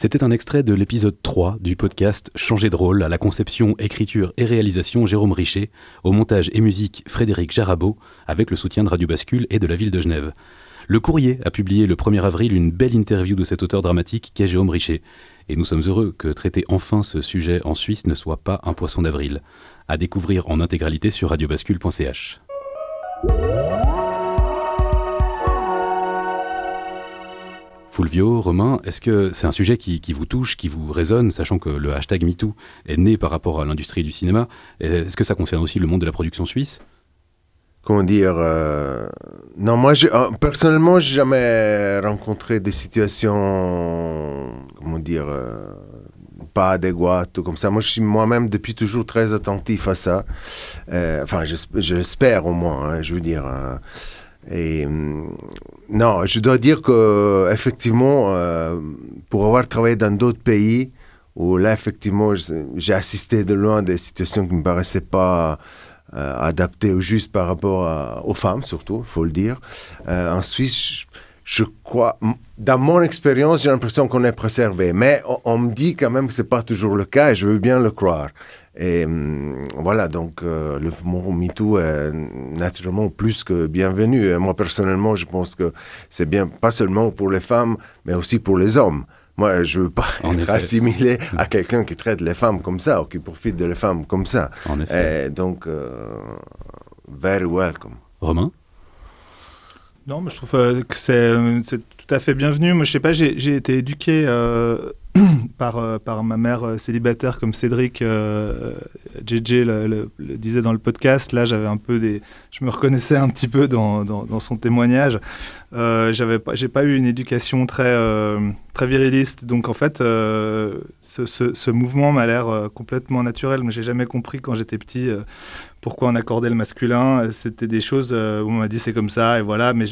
C'était un extrait de l'épisode 3 du podcast Changer de rôle à la conception, écriture et réalisation Jérôme Richer, au montage et musique Frédéric Jarabot, avec le soutien de Radio Bascule et de la ville de Genève. Le Courrier a publié le 1er avril une belle interview de cet auteur dramatique qu'est Jérôme Richer, et nous sommes heureux que traiter enfin ce sujet en Suisse ne soit pas un poisson d'avril. À découvrir en intégralité sur radiobascule.ch. Fulvio, Romain, est-ce que c'est un sujet qui, qui vous touche, qui vous résonne, sachant que le hashtag MeToo est né par rapport à l'industrie du cinéma? Est-ce que ça concerne aussi le monde de la production suisse? Comment dire euh, non moi j'ai- euh, personnellement j'ai jamais rencontré des situations comment dire euh, pas adéquates ou comme ça. Moi je suis moi-même depuis toujours très attentif à ça. Euh, enfin j'esp- je l'espère au moins hein, je veux dire et hum, non je dois dire que effectivement pour avoir travaillé dans d'autres pays où là effectivement j'ai assisté de loin des situations qui me paraissaient pas adapté au juste par rapport aux femmes, surtout, il faut le dire. Euh, en Suisse, je, crois, dans mon expérience, j'ai l'impression qu'on est préservé. Mais on, on me dit quand même que ce n'est pas toujours le cas et je veux bien le croire. Et hum, voilà, donc euh, le mouvement MeToo est naturellement plus que bienvenu. Et moi, personnellement, je pense que c'est bien, pas seulement pour les femmes, mais aussi pour les hommes. Moi, je veux pas En être effet. assimilé à quelqu'un qui traite les femmes comme ça ou qui profite de les femmes comme ça. En effet. Et donc, euh, very welcome. Romain? Non, mais je trouve euh, que c'est tout à fait bienvenu. Moi, je sais pas, j'ai j'ai été éduqué euh, par, euh, par ma mère euh, célibataire comme Cédric, euh, JJ le, le- disait dans le podcast. Là, j'avais un peu des, je me reconnaissais un petit peu dans, dans, son témoignage. Euh, j'avais pas, j'ai pas eu une éducation très, euh, très viriliste, donc en fait, euh, ce, mouvement m'a l'air euh, complètement naturel. Mais j'ai jamais compris quand j'étais petit euh, pourquoi on accordait le masculin. Euh, C'était des choses euh, où on m'a dit c'est comme ça et voilà. Mais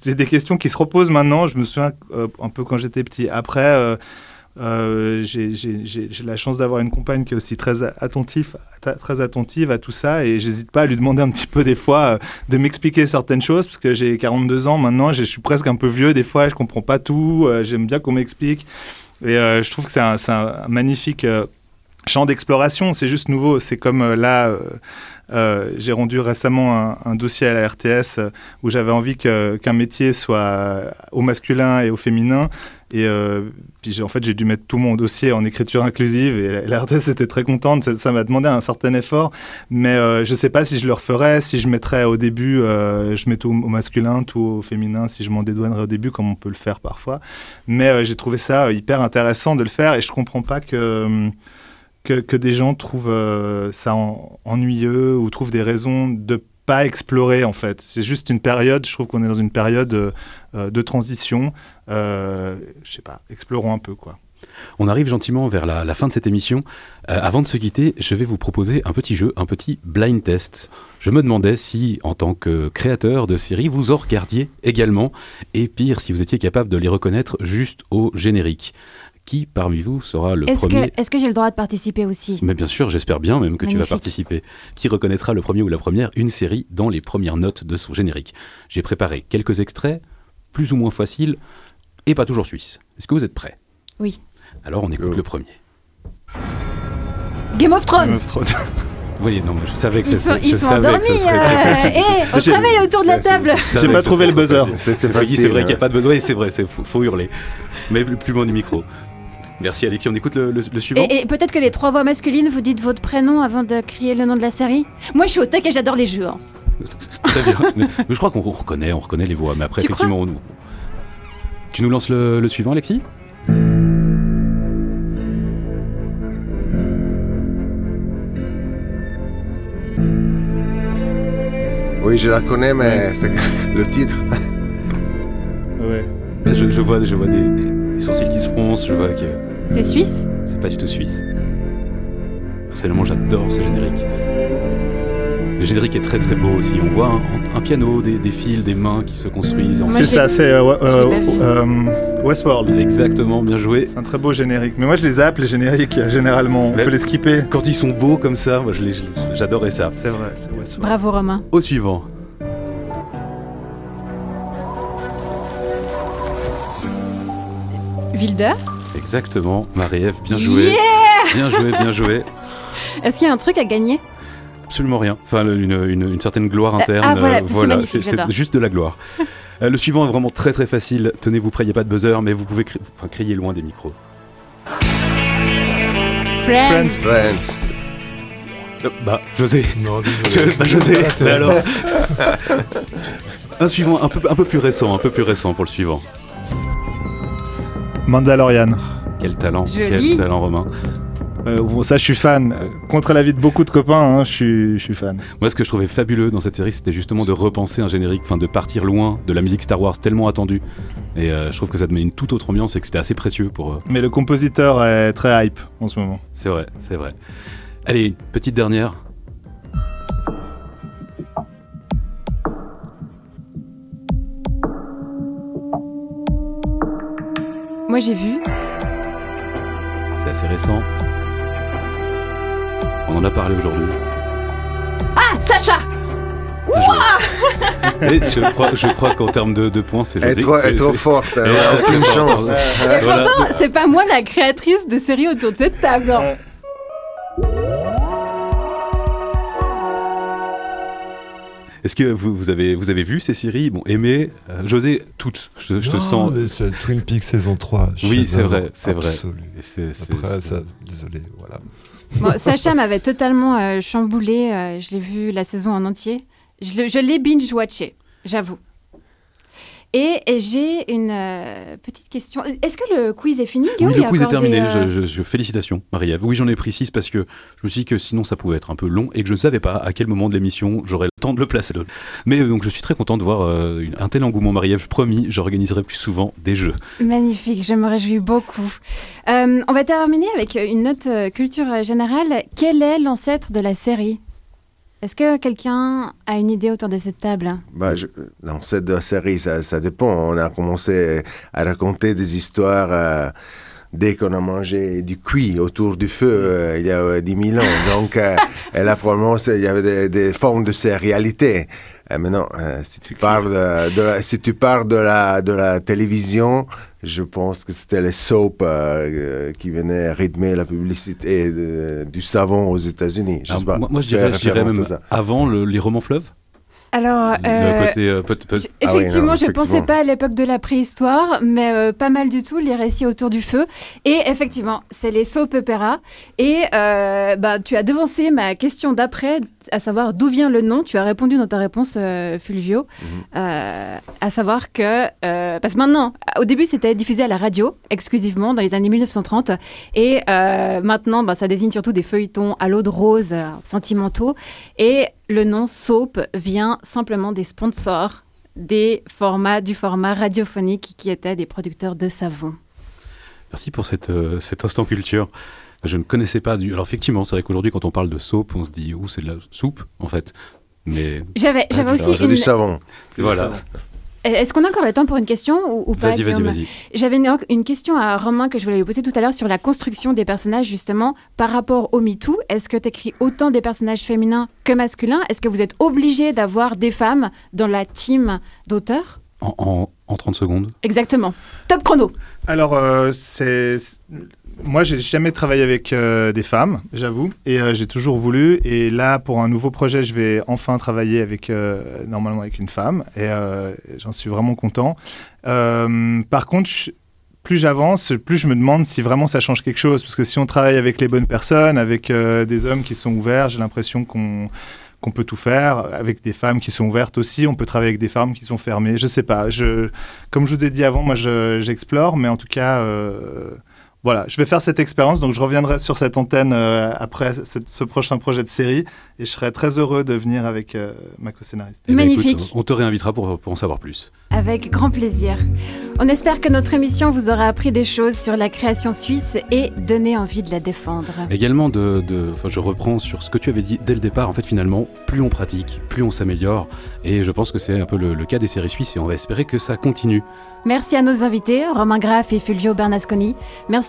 c'est des questions qui se reposent maintenant. Je me souviens euh, un peu quand j'étais petit. Après. Euh, j'ai la chance d'avoir une compagne qui est aussi très attentif, très attentive à tout ça et j'hésite pas à lui demander un petit peu des fois euh, de m'expliquer certaines choses parce que j'ai 42 ans maintenant, je suis presque un peu vieux des fois, je comprends pas tout, euh, j'aime bien qu'on m'explique. Et euh, je trouve que c'est un, magnifique champ d'exploration, c'est juste nouveau, c'est comme euh, là... euh, euh, j'ai rendu récemment un, dossier à la RTS où j'avais envie qu'un métier soit au masculin et au féminin. Et puis en fait, j'ai dû mettre tout mon dossier en écriture inclusive et la, la RTS était très contente. Ça m'a demandé un certain effort, mais je ne sais pas si je le referais, si je mettrais au début, je mets tout au masculin, tout au féminin, si je m'en dédouanerais au début, comme on peut le faire parfois. Mais j'ai trouvé ça hyper intéressant de le faire et je comprends pas que. Que, des gens trouvent euh, ça en- ennuyeux ou trouvent des raisons de pas explorer en fait. C'est juste une période, je trouve qu'on est dans une période euh, euh, de transition. Euh, je sais pas, explorons un peu quoi. On arrive gentiment vers la, la fin de cette émission. Avant de se quitter, je vais vous proposer un petit jeu, un petit blind test. Je me demandais si, en tant que créateur de séries, vous en regardiez également, et pire, si vous étiez capable de les reconnaître juste au générique. Qui parmi vous sera le Est-ce premier que, est-ce que j'ai le droit de participer aussi Mais bien sûr, j'espère bien même que tu vas participer. Qui reconnaîtra le premier ou la première une série dans les premières notes de son générique? J'ai préparé quelques extraits, plus ou moins faciles, et pas toujours suisses. Est-ce que vous êtes prêts? Oui. Alors on écoute le premier. Game of Thrones Oui, non, mais je savais que Ils ça sont, je ils sont savais que ce serait euh, très on J'ai- travaille autour de la table. très facile. C'était Oui, facile, C'est vrai qu'il n'y a pas de buzzer. Oui, c'est vrai, il faut, faut hurler. Mais plus, plus loin du micro. Merci Alexis, on écoute le, le- le suivant. Et, et peut-être que les trois voix masculines, vous dites votre prénom avant de crier le nom de la série Moi, je suis au taquet, j'adore les jeux. hein. Très bien. mais, mais je crois qu'on reconnaît, on reconnaît les voix. Mais après, Tu effectivement, on nous... Tu nous lances le, le suivant, Alexis? Oui, je la connais, mais c'est le titre. Ouais. Je, je vois, je vois des sourcils qui se froncent, je vois que C'est suisse c'est pas du tout suisse. Personnellement, j'adore ce générique. Le générique est très très beau aussi. On voit un, un piano, des, des fils, des mains qui se construisent. en- C'est ça, c'est euh, euh, euh, Westworld. Exactement, bien joué. C'est un très beau générique. Mais moi, je les zappe les génériques généralement. On Mais- peut les skipper. Quand ils sont beaux comme ça, moi j'adorais ça. C'est vrai, c'est Westworld. Bravo, Romain. Au suivant. Wilder Exactement, Marie-Ève, bien joué. Yeah bien joué, bien joué. Est-ce qu'il y a un truc à gagner? Absolument rien. Enfin, le- une, une- une certaine gloire Euh, interne. ah, voilà, euh, c'est magnifique, c'est juste de la gloire. Euh, le suivant est vraiment très très facile. Tenez-vous prêts, il n'y a pas de buzzer, mais vous pouvez cri- enfin, crier loin des micros. Friends. Friends. Euh, bah, José. Non, Je- bah, José, mais alors? Un suivant un peu, un peu plus récent, un peu plus récent pour le suivant. Mandalorian. Quel talent, Joli. quel talent Romain. Euh, bon, ça, je suis fan. Contre l'avis de beaucoup de copains, hein, je, suis, je suis fan. Moi, ce que je trouvais fabuleux dans cette série, c'était justement de repenser un générique, enfin de partir loin de la musique Star Wars tellement attendue. Et euh, je trouve que ça te met une toute autre ambiance et que c'était assez précieux pour. euh, Mais le compositeur est très hype en ce moment. C'est vrai, c'est vrai. Allez, petite dernière. Moi, j'ai vu. C'est assez récent. On en a parlé aujourd'hui. Ah, Sacha Ouah Et je crois, je crois qu'en termes de, de points, c'est Elle trop- elle est c'est- trop c'est- forte, elle a aucune chance. Et Voilà. pourtant, c'est pas moi la créatrice de série autour de cette table. Est-ce que vous, vous avez, vous avez vu ces séries? Bon, aimé euh, José, toutes. Je, je te Non, sens. mais c'est Twin Peaks saison 3. Oui, c'est vrai, c'est vrai. c'est- Après, ça, désolé, voilà. Bon, Sacha m'avait totalement euh, chamboulé. euh, je l'ai vu la saison en entier. Je l'ai binge-watché, j'avoue. Et j'ai une euh, petite question. Est-ce que le quiz est fini Guillaume Oui, le quiz est terminé. euh, Je, je- je- félicitations, Marie-Ève. Oui, j'en ai pris six parce que je me suis dit que sinon ça pouvait être un peu long et que je ne savais pas à quel moment de l'émission j'aurais le temps de le placer. Mais euh, donc je suis très content de voir euh, un tel engouement, Marie-Ève. Promis, j'organiserai plus souvent des jeux. Magnifique, je me réjouis beaucoup. On va terminer avec une note culture générale. Quel est l'ancêtre de la série? Est-ce que quelqu'un a une idée autour de cette table? Bah, je- de la série, ça, ça dépend. On a commencé à raconter des histoires euh, dès qu'on a mangé du cuit autour du feu euh, il y a euh, 10 000 ans. Donc, euh, là, probablement, il y avait des, des formes de sérialité. Euh, maintenant, euh, si tu parles de, de la- si tu parles de la, de la télévision, je pense que c'était les soaps euh, euh, qui venaient rythmer la publicité de- du savon aux États-Unis. Je sais Alors, pas. moi, moi, je dirais, je dirais même ça. avant le- les romans fleuves? Alors, euh, côté, euh, peut- peut- j- Effectivement, Ah je ne pensais pas à l'époque de la préhistoire, mais euh, pas mal du tout, les récits autour du feu. Et effectivement, c'est les soap opera. Et bah, tu as devancé ma question d'après, à savoir d'où vient le nom. Tu as répondu dans ta réponse, Fulvio, Mhm. à savoir que... parce que maintenant, au début, c'était diffusé à la radio, exclusivement, dans les années 1930. Et maintenant, bah, ça désigne surtout des feuilletons à l'eau de rose, sentimentaux. Et le nom soap vient simplement des sponsors des formats, du format radiophonique qui étaient des producteurs de savon. Merci pour cette, euh, cet instant culture. Je ne connaissais pas du. Alors effectivement, c'est vrai qu'aujourd'hui, quand on parle de soap, on se dit ouh, c'est de la soupe, en fait. Mais J'avais- j'avais aussi c'est du une- savon. Voilà. Est-ce qu'on a encore le temps pour une question ou, ou pas Vas-y, vas-y, vas-y. J'avais une, une question à Romain que je voulais lui poser tout à l'heure sur la construction des personnages, justement, par rapport au MeToo. Est-ce que tu écris autant des personnages féminins que masculins? Est-ce que vous êtes obligé d'avoir des femmes dans la team d'auteurs? En, en, en 30 secondes. Exactement. Top chrono. Alors, euh, c'est. Moi, j'ai jamais travaillé avec euh, des femmes, j'avoue, et euh, j'ai toujours voulu. Et là, pour un nouveau projet, je vais enfin travailler avec euh, normalement avec une femme, et euh, j'en suis vraiment content. Euh, par contre, je- plus j'avance, plus je me demande si vraiment ça change quelque chose, parce que si on travaille avec les bonnes personnes, avec euh, des hommes qui sont ouverts, j'ai l'impression qu'on qu'on peut tout faire avec des femmes qui sont ouvertes aussi. On peut travailler avec des femmes qui sont fermées. Je sais pas. Je, comme je vous ai dit avant, moi je- j'explore, mais en tout cas, euh, voilà, je vais faire cette expérience. Donc je reviendrai sur cette antenne euh, après cette- ce prochain projet de série, et je serai très heureux de venir avec euh, ma co-scénariste. Eh ben, Magnifique. écoute, on te réinvitera pour, pour en savoir plus. Avec grand plaisir. On espère que notre émission vous aura appris des choses sur la création suisse et donné envie de la défendre. Également, de, de- enfin, je reprends sur ce que tu avais dit dès le départ. En fait, finalement, plus on pratique, plus on s'améliore. Et je pense que c'est un peu le, le cas des séries suisses et on va espérer que ça continue. Merci à nos invités, Romain Graff et Fulvio Bernasconi.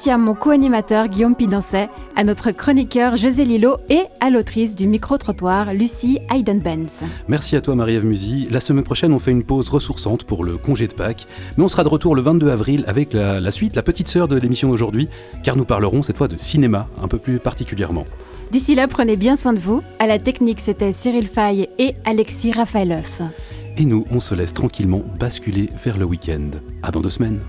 Merci à mon co-animateur Guillaume Pidancet, à notre chroniqueur José Lillo et à l'autrice du micro-trottoir Lucie Hayden-Benz. Merci à toi, Marie-Ève Musy. La semaine prochaine, on fait une pause ressourçante pour le congé de Pâques. Mais on sera de retour le 22 avril avec la, la suite, la petite sœur de l'émission d'aujourd'hui, car nous parlerons cette fois de cinéma, un peu plus particulièrement. D'ici là, prenez bien soin de vous. À la technique, c'était Cyril Faye et Alexis Rafaeloff. Et nous, on se laisse tranquillement basculer vers le week-end. À dans deux semaines.